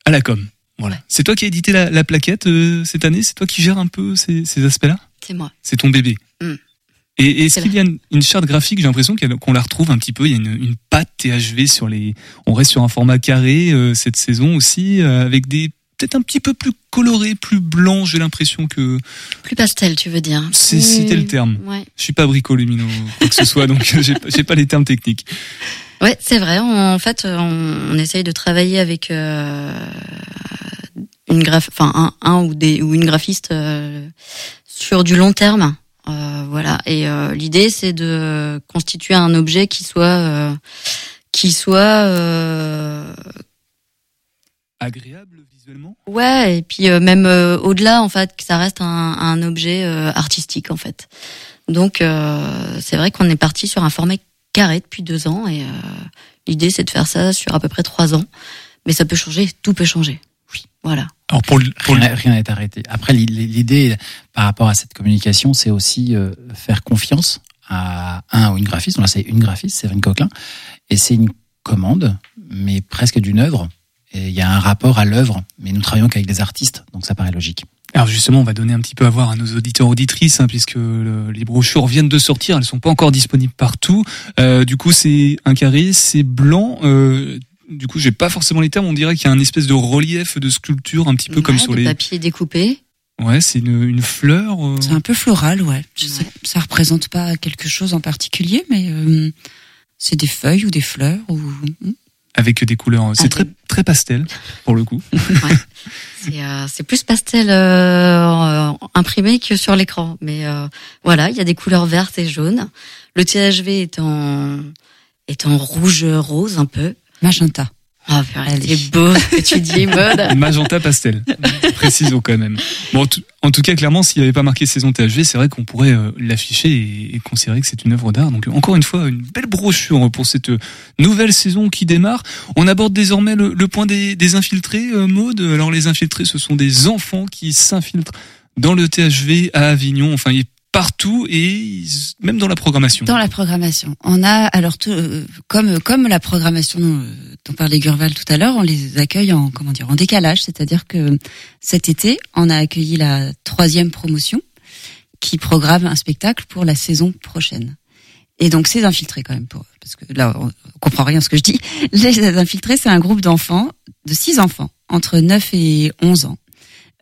à la com. Voilà. C'est toi qui as édité la, la plaquette euh, cette année? C'est toi qui gères un peu ces, ces aspects-là? C'est moi. C'est ton bébé. Mm. Et est-ce qu'il y a une, une charte graphique? J'ai l'impression qu'on la retrouve un petit peu. Il y a une, une patte THV sur les. On reste sur un format carré euh, cette saison aussi, euh, avec des peut-être un petit peu plus coloré, plus blanc. J'ai l'impression que Plus pastel, tu veux dire. c'est- c'était le terme. Ouais. Je suis pas bricolumino quoi que ce soit, donc euh, j'ai pas- j'ai pas les termes techniques. Ouais, c'est vrai. En fait, on, on essaye de travailler avec euh, une graph, enfin un, un ou des ou une graphiste euh, sur du long terme. Euh, voilà. Et l'idée, c'est de constituer un objet qui soit qui soit Agréable visuellement. Ouais, et puis euh, même euh, au-delà, en fait, que ça reste un, un objet euh, artistique, en fait. Donc, euh, c'est vrai qu'on est parti sur un format carré depuis deux ans, et euh, l'idée, c'est de faire ça sur à peu près trois ans. Mais ça peut changer, tout peut changer. Oui, voilà. Alors pour, pour rien n'est arrêté. Après, l'idée par rapport à cette communication, c'est aussi euh, faire confiance à un ou une graphiste. Là, c'est une graphiste, Séverine Coquelin, et c'est une commande, mais presque d'une œuvre. Et il y a un rapport à l'œuvre, mais nous travaillons qu'avec des artistes, donc ça paraît logique. Alors justement, on va donner un petit peu à voir à nos auditeurs auditrices, hein, puisque les brochures viennent de sortir, elles sont pas encore disponibles partout. Euh, du coup, c'est un carré, c'est blanc. Euh, du coup, j'ai pas forcément les termes. On dirait qu'il y a un espèce de relief de sculpture, un petit peu comme sur les papiers découpés. Ouais, c'est une, une, fleur. Euh. C'est un peu floral, ouais. Je Sais, ça représente pas quelque chose en particulier, mais euh, c'est des feuilles ou des fleurs ou. Avec des couleurs. C'est très très pastel pour le coup. ouais. Euh, c'est plus pastel euh, imprimé que sur l'écran, mais euh, voilà, il y a des couleurs vertes et jaunes. Le THV est en est en rouge rose un peu. Magenta. Ah, oh, c'est beau ce que tu dis, mode. Magenta pastel. Précisons quand même. Bon, en tout cas, clairement, s'il n'y avait pas marqué saison THV, c'est vrai qu'on pourrait euh, l'afficher et, considérer que c'est une œuvre d'art. Donc, encore une fois, une belle brochure pour cette euh, nouvelle saison qui démarre. On aborde désormais le, point des, des infiltrés, euh, mode. Alors, les infiltrés, ce sont des enfants qui s'infiltrent dans le THV à Avignon. Enfin, partout et même dans la programmation. Dans la programmation, on a alors euh, comme comme la programmation euh, dont parlait Gurval tout à l'heure, on les accueille en comment dire en décalage, c'est-à-dire que cet été, on a accueilli la troisième promotion qui programme un spectacle pour la saison prochaine. Et donc c'est infiltré quand même pour parce que là on comprend rien à ce que je dis. Les infiltrés, c'est un groupe d'enfants de six enfants entre 9 et 11 ans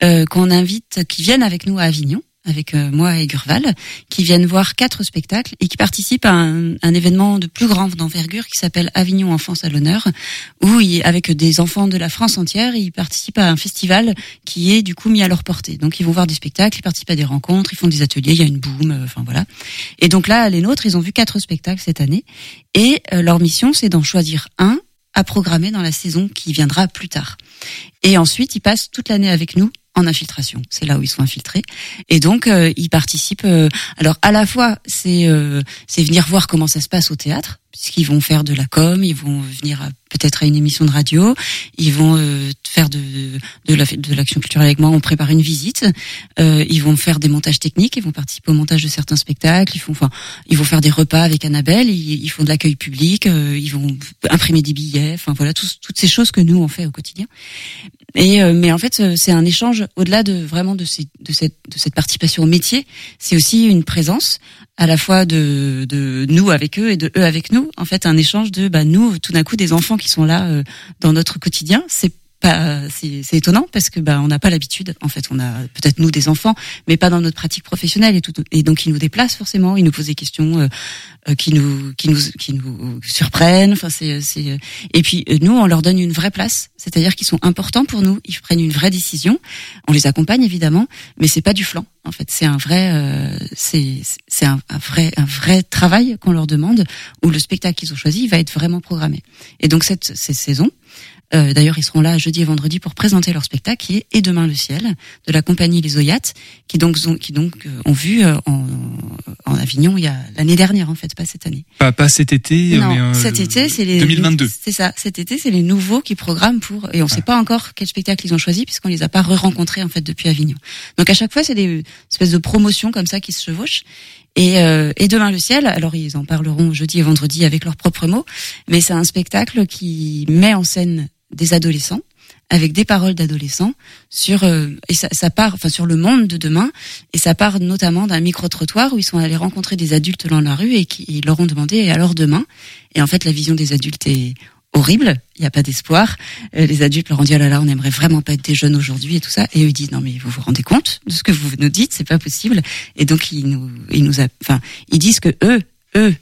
euh, qu'on invite qui viennent avec nous à Avignon avec euh, moi et Gurval, qui viennent voir quatre spectacles et qui participent à un, événement de plus grande envergure qui s'appelle Avignon Enfance à l'honneur, où avec des enfants de la France entière, ils participent à un festival qui est du coup mis à leur portée. Donc ils vont voir des spectacles, ils participent à des rencontres, ils font des ateliers, il y a une boom, euh, enfin voilà. Et donc là, les nôtres, ils ont vu quatre spectacles cette année et euh, leur mission, c'est d'en choisir un à programmer dans la saison qui viendra plus tard. Et ensuite, ils passent toute l'année avec nous en infiltration. C'est là où ils sont infiltrés. Et donc, euh, ils participent. Euh, alors, à la fois, c'est euh, c'est venir voir comment ça se passe au théâtre, puisqu'ils vont faire de la com, ils vont venir peut-être à une émission de radio, ils vont euh, faire de de la de l'action culturelle avec moi, on prépare une visite, euh, ils vont faire des montages techniques, ils vont participer au montage de certains spectacles, ils font enfin ils vont faire des repas avec Annabelle, ils, ils font de l'accueil public, euh, ils vont imprimer des billets, enfin voilà toutes ces choses que nous on fait au quotidien. Et mais en fait c'est un échange au-delà de vraiment de, ces, de cette de cette participation au métier, c'est aussi une présence à la fois de, de nous avec eux et de eux avec nous. En fait, un échange de bah, nous, tout d'un coup, des enfants qui sont là euh, dans notre quotidien. C'est pas c'est étonnant parce que bah on n'a pas l'habitude. En fait on a peut-être nous des enfants mais pas dans notre pratique professionnelle et tout. Et donc ils nous déplacent forcément. Ils nous posent des questions euh, euh, qui nous qui nous qui nous surprennent. Enfin c'est c'est et puis nous on leur donne une vraie place. C'est-à-dire qu'ils sont importants pour nous. Ils prennent une vraie décision. On les accompagne évidemment mais c'est pas du flanc en fait. C'est un vrai c'est c'est un, vrai un vrai travail qu'on leur demande où le spectacle qu'ils ont choisi va être vraiment programmé. Et donc cette, cette saison euh, d'ailleurs, ils seront là jeudi et vendredi pour présenter leur spectacle qui est Et demain le ciel de la compagnie Les Oyates, qui donc ont, qui donc euh, ont vu euh, en, en Avignon il y a l'année dernière en fait, pas cette année. Pas, pas cet été, non, cet été c'est les 2022. C'est ça, cet été c'est les nouveaux qui programment pour et on ne sait pas encore quel spectacle ils ont choisi puisqu'on les a pas re-rencontrés en fait depuis Avignon. Donc à chaque fois c'est des espèces de promotions comme ça qui se chevauchent. Et, et demain le ciel, alors ils en parleront jeudi et vendredi avec leurs propres mots, mais c'est un spectacle qui met en scène des adolescents avec des paroles d'adolescents sur euh, et ça, ça, part enfin sur le monde de demain. Et ça part notamment d'un micro trottoir où ils sont allés rencontrer des adultes dans la rue et qui leur ont demandé et alors demain? Et en fait la vision des adultes est horrible. Il n'y a pas d'espoir. Euh, les adultes leur ont dit oh là là on aimerait vraiment pas être des jeunes aujourd'hui et tout ça. Et eux ils disent non mais vous vous rendez compte de ce que vous nous dites? C'est pas possible. Et donc ils nous ils nous enfin ils disent que eux eux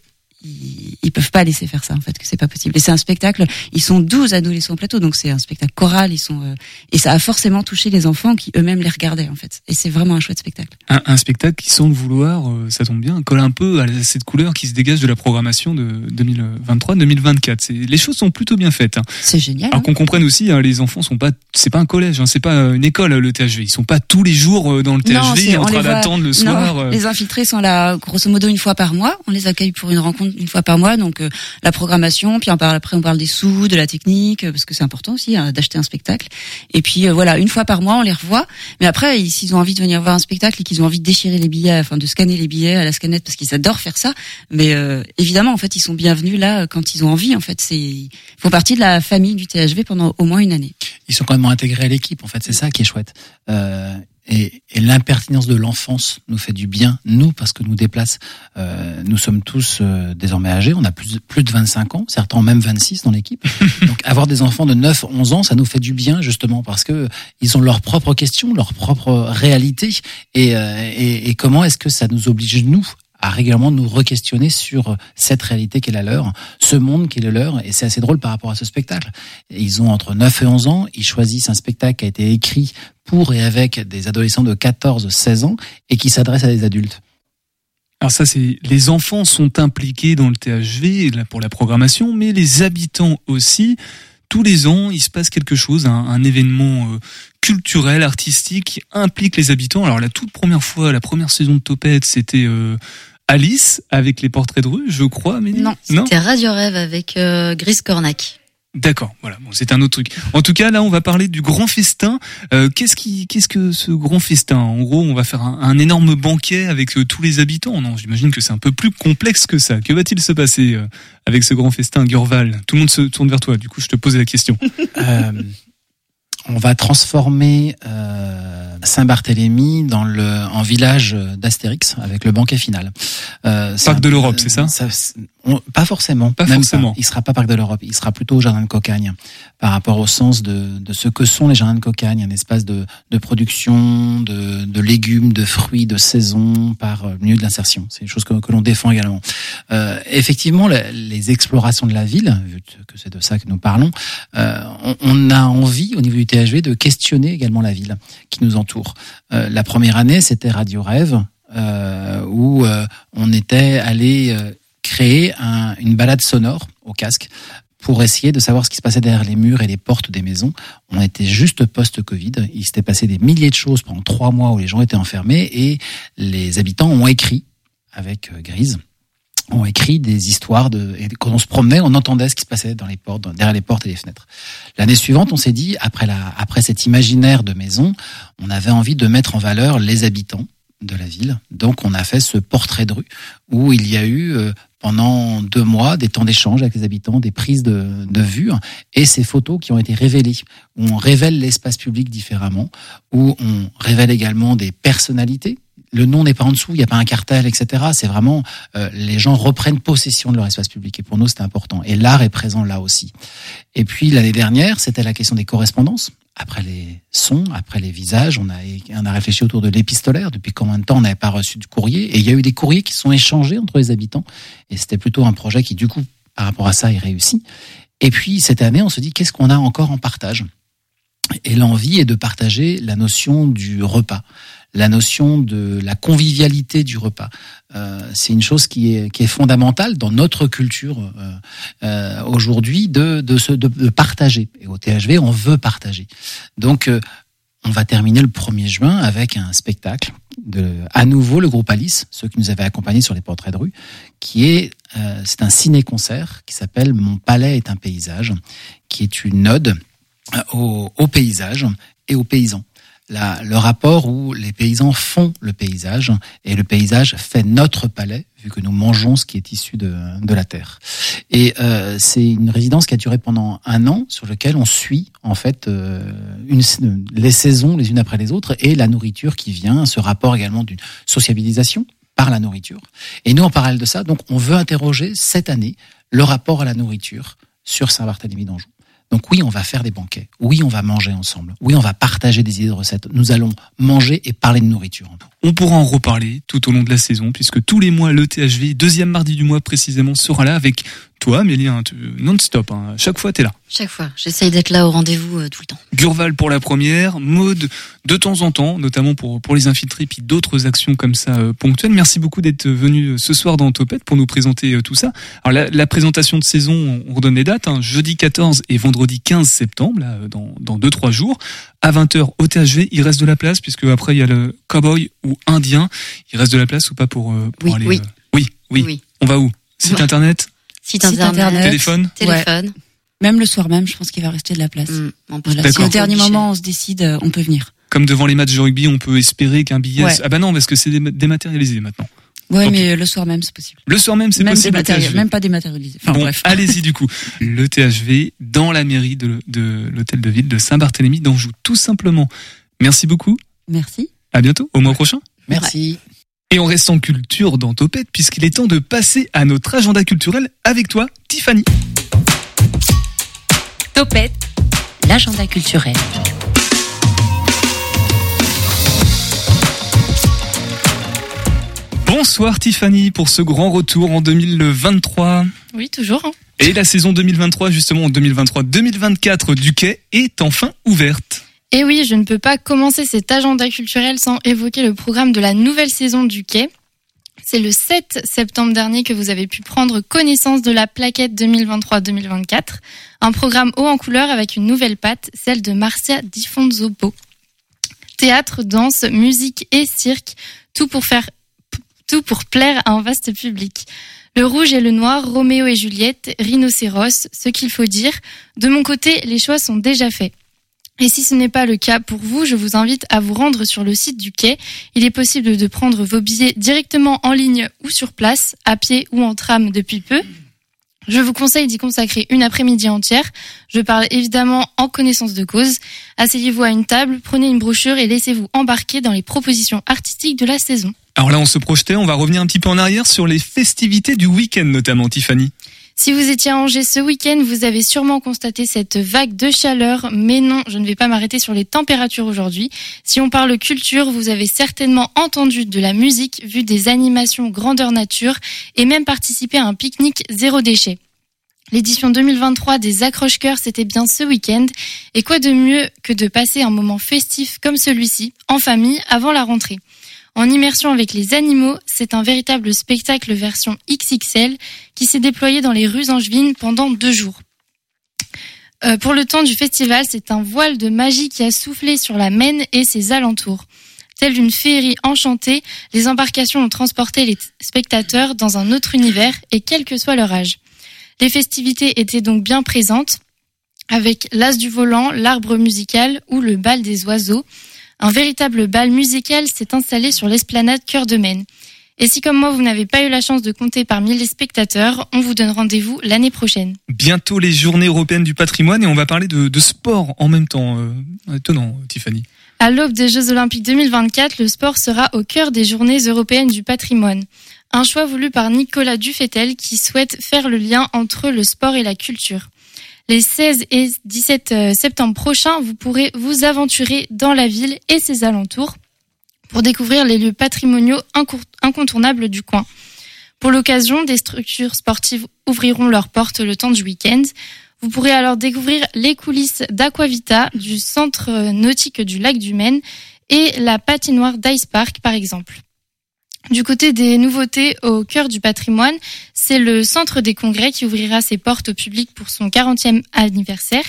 ils, peuvent pas laisser faire ça en fait que c'est pas possible. Et c'est un spectacle ils sont 12 adolescents au plateau donc c'est un spectacle choral ils sont euh, et ça a forcément touché les enfants qui eux-mêmes les regardaient en fait. Et c'est vraiment un chouette spectacle. Un, un spectacle qui sans le vouloir euh, ça tombe bien colle un peu à cette couleur qui se dégage de la programmation de 2023-2024 les choses sont plutôt bien faites hein. c'est génial alors hein. qu'on comprenne aussi hein, les enfants sont pas c'est pas un collège hein, c'est pas une école le THV ils sont pas tous les jours euh, dans le THV non, en train d'attendre le soir les infiltrés sont là grosso modo une fois par mois. On les accueille pour une rencontre une fois par mois, donc euh, la programmation, puis on parle, après on parle des sous, de la technique, euh, parce que c'est important aussi hein, d'acheter un spectacle. Et puis voilà, une fois par mois, on les revoit. Mais après, s'ils ont envie de venir voir un spectacle et qu'ils ont envie de déchirer les billets, enfin de scanner les billets à la scanette, parce qu'ils adorent faire ça. Mais évidemment, en fait, ils sont bienvenus là quand ils ont envie. En fait, c'est ils font partie de la famille du THV pendant au moins une année. Ils sont quand même intégrés à l'équipe. En fait, c'est ça qui est chouette. Et, et l'impertinence de l'enfance nous fait du bien, nous, parce que nous déplace. Euh, nous sommes tous euh, désormais âgés, on a plus, plus de 25 ans, certains même 26 dans l'équipe. Donc avoir des enfants de 9, 11 ans, ça nous fait du bien, justement, parce que ils ont leurs propres questions, leur propre réalité. Et, euh, et, et comment est-ce que ça nous oblige, nous, à régulièrement nous re-questionner sur cette réalité qui est la leur, ce monde qui est le leur, et c'est assez drôle par rapport à ce spectacle. Ils ont entre 9 et 11 ans, ils choisissent un spectacle qui a été écrit pour et avec des adolescents de 14, 16 ans, et qui s'adresse à des adultes. Alors ça, c'est les enfants sont impliqués dans le THV pour la programmation, mais les habitants aussi. Tous les ans, il se passe quelque chose, un, événement euh, culturel, artistique qui implique les habitants. Alors la toute première fois, la première saison de Topette, c'était euh, Alice avec les portraits de rue, je crois. Mais non, c'était Radio Rêve avec euh, Gris Cornac. D'accord, voilà, bon, c'est un autre truc. En tout cas, là, on va parler du grand festin. Euh, qu'est-ce qui, qu'est-ce que ce grand festin? En gros, on va faire un, énorme banquet avec euh, tous les habitants. Non, j'imagine que c'est un peu plus complexe que ça. Que va-t-il se passer euh, avec ce grand festin, Gurval? Tout le monde se tourne vers toi. Du coup, je te pose la question. on va transformer Saint-Barthélemy dans le en village d'Astérix avec le banquet final. Euh, Parc de l'Europe, c'est ça, Pas forcément. Pas forcément. Il sera pas Parc de l'Europe. Il sera plutôt au Jardin de Cocagne par rapport au sens de, de ce que sont les jardins de Cocagne, un espace de, de production de, de légumes, de fruits, de saison par euh, milieu de l'insertion. C'est une chose que, que l'on défend également. Euh, effectivement, les, explorations de la ville, vu que c'est de ça que nous parlons, euh, on, on, a envie au niveau du De questionner également la ville qui nous entoure. Euh, la première année, c'était Radio Rêve euh, où euh, on était allé créer un, une balade sonore au casque pour essayer de savoir ce qui se passait derrière les murs et les portes des maisons. On était juste post-Covid. Il s'était passé des milliers de choses pendant trois mois où les gens étaient enfermés et les habitants ont écrit avec Grise ont écrit des histoires de et quand on se promenait, on entendait ce qui se passait dans les portes, derrière les portes et les fenêtres. L'année suivante, on s'est dit après la après cet imaginaire de maison, on avait envie de mettre en valeur les habitants de la ville. Donc on a fait ce portrait de rue où il y a eu euh, pendant deux mois des temps d'échange avec les habitants, des prises de, de vue et ces photos qui ont été révélées, où on révèle l'espace public différemment, où on révèle également des personnalités. Le nom n'est pas en dessous, il n'y a pas un cartel, etc. C'est vraiment euh, les gens reprennent possession de leur espace public et pour nous c'est important. Et l'art est présent là aussi. Et puis l'année dernière, c'était la question des correspondances après les sons, après les visages, on a, on a réfléchi autour de l'épistolaire. Depuis combien de temps on n'avait pas reçu du courrier? Et il y a eu des courriers qui sont échangés entre les habitants. Et c'était plutôt un projet qui, du coup, par rapport à ça, est réussi. Et puis, cette année, on se dit, qu'est-ce qu'on a encore en partage? Et l'envie est de partager la notion du repas la notion de la convivialité du repas. Euh, c'est une chose qui est, qui est fondamentale dans notre culture euh, euh, aujourd'hui de, de, se, de, de, partager. Et au THV, on veut partager. Donc, euh, on va terminer le 1er juin avec un spectacle de, à nouveau, le groupe Alice, ceux qui nous avaient accompagnés sur les portraits de rue, qui est, euh, c'est un ciné-concert qui s'appelle Mon palais est un paysage, qui est une ode au, au paysage et aux paysans la, le rapport où les paysans font le paysage et le paysage fait notre palais vu que nous mangeons ce qui est issu de, de la terre. Et euh, c'est une résidence qui a duré pendant un an sur lequel on suit en fait euh, une, les saisons les unes après les autres et la nourriture qui vient, ce rapport également d'une sociabilisation par la nourriture. Et nous en parallèle de ça, donc on veut interroger cette année le rapport à la nourriture sur Saint-Barthélemy d'Anjou. Donc oui, on va faire des banquets. Oui, on va manger ensemble. Oui, on va partager des idées de recettes. Nous allons manger et parler de nourriture. On pourra en reparler tout au long de la saison, puisque tous les mois, le THV, deuxième mardi du mois précisément, sera là avec toi, Amélie, hein, non-stop. Hein. Chaque fois, tu es là. Chaque fois. J'essaye d'être là au rendez-vous euh, tout le temps. Gurval pour la première, mode de temps en temps, notamment pour, pour les infiltrés, puis d'autres actions comme ça euh, ponctuelles. Merci beaucoup d'être venu euh, ce soir dans Topette pour nous présenter tout ça. Alors, la, la, présentation de saison, on redonne les dates. Hein, jeudi 14 et vendredi 15 septembre, là, dans, dans 2-3 jours. À 20h au THV, il reste de la place, puisque après, il y a le cowboy ou indien. Il reste de la place ou pas pour, pour oui, aller... Oui. oui, oui, oui. On va où? Site internet? Site Site internet. Téléphone Téléphone. Même le soir même, je pense qu'il va rester de la place. en Voilà, si au dernier moment on se décide, euh, on peut venir. Comme devant les matchs de rugby, on peut espérer qu'un billet. Ouais. Ah bah non, parce que c'est dé- dématérialisé maintenant. Ouais, Ok. mais le soir même, c'est possible. Le soir même, c'est Même, possible. même pas dématérialisé. Enfin bon, bref. allez-y du coup. Le THV dans la mairie de, de l'hôtel de ville de Saint-Barthélemy d'Anjou, tout simplement. Merci beaucoup. Merci. À bientôt, au mois prochain. Merci. Et on reste en culture dans Topette puisqu'il est temps de passer à notre agenda culturel avec toi, Tiffany. Topette, l'agenda culturel. Bonsoir Tiffany pour ce grand retour en 2023. Oui, toujours. hein. Et la saison 2023, justement en 2023-2024 du quai est enfin ouverte. Et oui, je ne peux pas commencer cet agenda culturel sans évoquer le programme de la nouvelle saison du Quai. C'est le 7 septembre dernier que vous avez pu prendre connaissance de la plaquette 2023-2024, un programme haut en couleur avec une nouvelle patte, celle de Marcia Di Fonzoppo. Théâtre, danse, musique et cirque, tout pour faire tout pour plaire à un vaste public. Le rouge et le noir, Roméo et Juliette, Rhinocéros, ce qu'il faut dire. De mon côté, les choix sont déjà faits. Et si ce n'est pas le cas pour vous, je vous invite à vous rendre sur le site du quai. Il est possible de prendre vos billets directement en ligne ou sur place, à pied ou en tram depuis peu. Je vous conseille d'y consacrer une après-midi entière. Je parle évidemment en connaissance de cause. Asseyez-vous à une table, prenez une brochure et laissez-vous embarquer dans les propositions artistiques de la saison. Alors là, on se projetait, on va revenir un petit peu en arrière sur les festivités du week-end notamment, Tiffany. Si vous étiez à Angers ce week-end, vous avez sûrement constaté cette vague de chaleur, mais non, je ne vais pas m'arrêter sur les températures aujourd'hui. Si on parle culture, vous avez certainement entendu de la musique, vu des animations grandeur nature et même participé à un pique-nique zéro déchet. L'édition 2023 des Accroche-Cœurs, c'était bien ce week-end. Et quoi de mieux que de passer un moment festif comme celui-ci, en famille, avant la rentrée? En immersion avec les animaux, c'est un véritable spectacle version XXL qui s'est déployé dans les rues angevines pendant deux jours. Euh, pour le temps du festival, c'est un voile de magie qui a soufflé sur la Maine et ses alentours. Telle une féerie enchantée, les embarcations ont transporté les spectateurs dans un autre univers et quel que soit leur âge. Les festivités étaient donc bien présentes, avec l'as du volant, l'arbre musical ou le bal des oiseaux. Un véritable bal musical s'est installé sur l'esplanade Cœur de Maine. Et si comme moi vous n'avez pas eu la chance de compter parmi les spectateurs, on vous donne rendez-vous l'année prochaine. Bientôt les journées européennes du patrimoine et on va parler de, de sport en même temps. Euh, étonnant, Tiffany. À l'aube des Jeux Olympiques 2024, le sport sera au cœur des journées européennes du patrimoine. Un choix voulu par Nicolas Dufetel qui souhaite faire le lien entre le sport et la culture. Les 16 et 17 septembre prochains, vous pourrez vous aventurer dans la ville et ses alentours pour découvrir les lieux patrimoniaux incontournables du coin. Pour l'occasion, des structures sportives ouvriront leurs portes le temps du week-end. Vous pourrez alors découvrir les coulisses d'Aquavita, du centre nautique du lac du Maine et la patinoire d'Ice Park par exemple. Du côté des nouveautés au cœur du patrimoine, c'est le centre des congrès qui ouvrira ses portes au public pour son 40e anniversaire.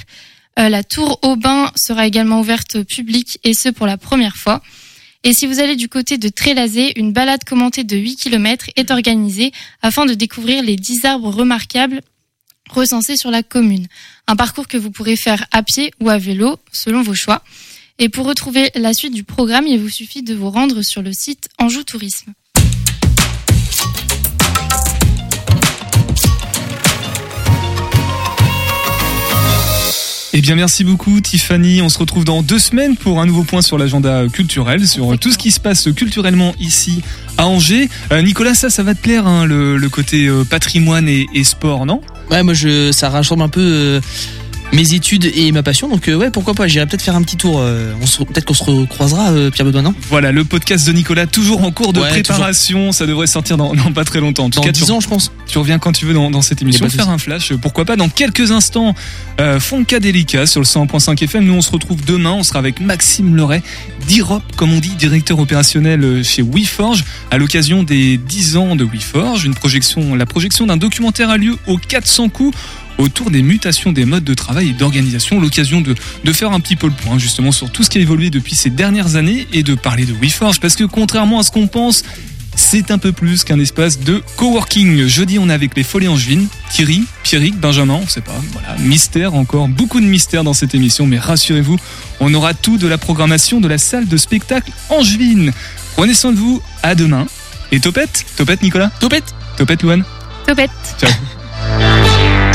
Euh, la tour Aubin sera également ouverte au public et ce pour la première fois. Et si vous allez du côté de Trélazé, une balade commentée de 8 km est organisée afin de découvrir les 10 arbres remarquables recensés sur la commune. Un parcours que vous pourrez faire à pied ou à vélo selon vos choix. Et pour retrouver la suite du programme, il vous suffit de vous rendre sur le site Anjou Tourisme. Eh bien, merci beaucoup, Tiffany. On se retrouve dans deux semaines pour un nouveau point sur l'agenda culturel, sur tout ce qui se passe culturellement ici à Angers. Euh, Nicolas, ça, ça va te plaire, hein, le, le, côté euh, patrimoine et, et, sport, non? Ouais, moi, je, ça rassemble un peu euh, mes études et ma passion. Donc, ouais, pourquoi pas J'irai peut-être faire un petit tour. on se, peut-être qu'on se recroisera, Pierre Bedouin, non? Voilà, le podcast de Nicolas, toujours en cours de ouais, préparation. Toujours. Ça devrait sortir dans, dans, pas très longtemps. En tout dans cas, 10 tu, ans, je pense. Tu reviens quand tu veux dans, dans cette émission. Faire un flash, pourquoi pas Dans quelques instants, euh, Foncadelica sur le 100.5 FM. Nous, on se retrouve demain. On sera avec Maxime Leray, d'Irop, comme on dit, directeur opérationnel chez WeForge, à l'occasion des 10 ans de WeForge. Une projection, la projection d'un documentaire a lieu au 400 coups autour des mutations des modes de travail et d'organisation, l'occasion de, de faire un petit peu le point justement sur tout ce qui a évolué depuis ces dernières années et de parler de WeForge parce que contrairement à ce qu'on pense, c'est un peu plus qu'un espace de coworking. Jeudi, on est avec les Folies Angevines, Thierry, Pierrick, Benjamin, on sait pas, voilà, mystère, encore beaucoup de mystère dans cette émission, mais rassurez-vous, on aura tout de la programmation de la salle de spectacle Angevine. Prenez soin de vous, à demain. Et Topette Topette Nicolas Topette Topette Louane Topette. Ciao.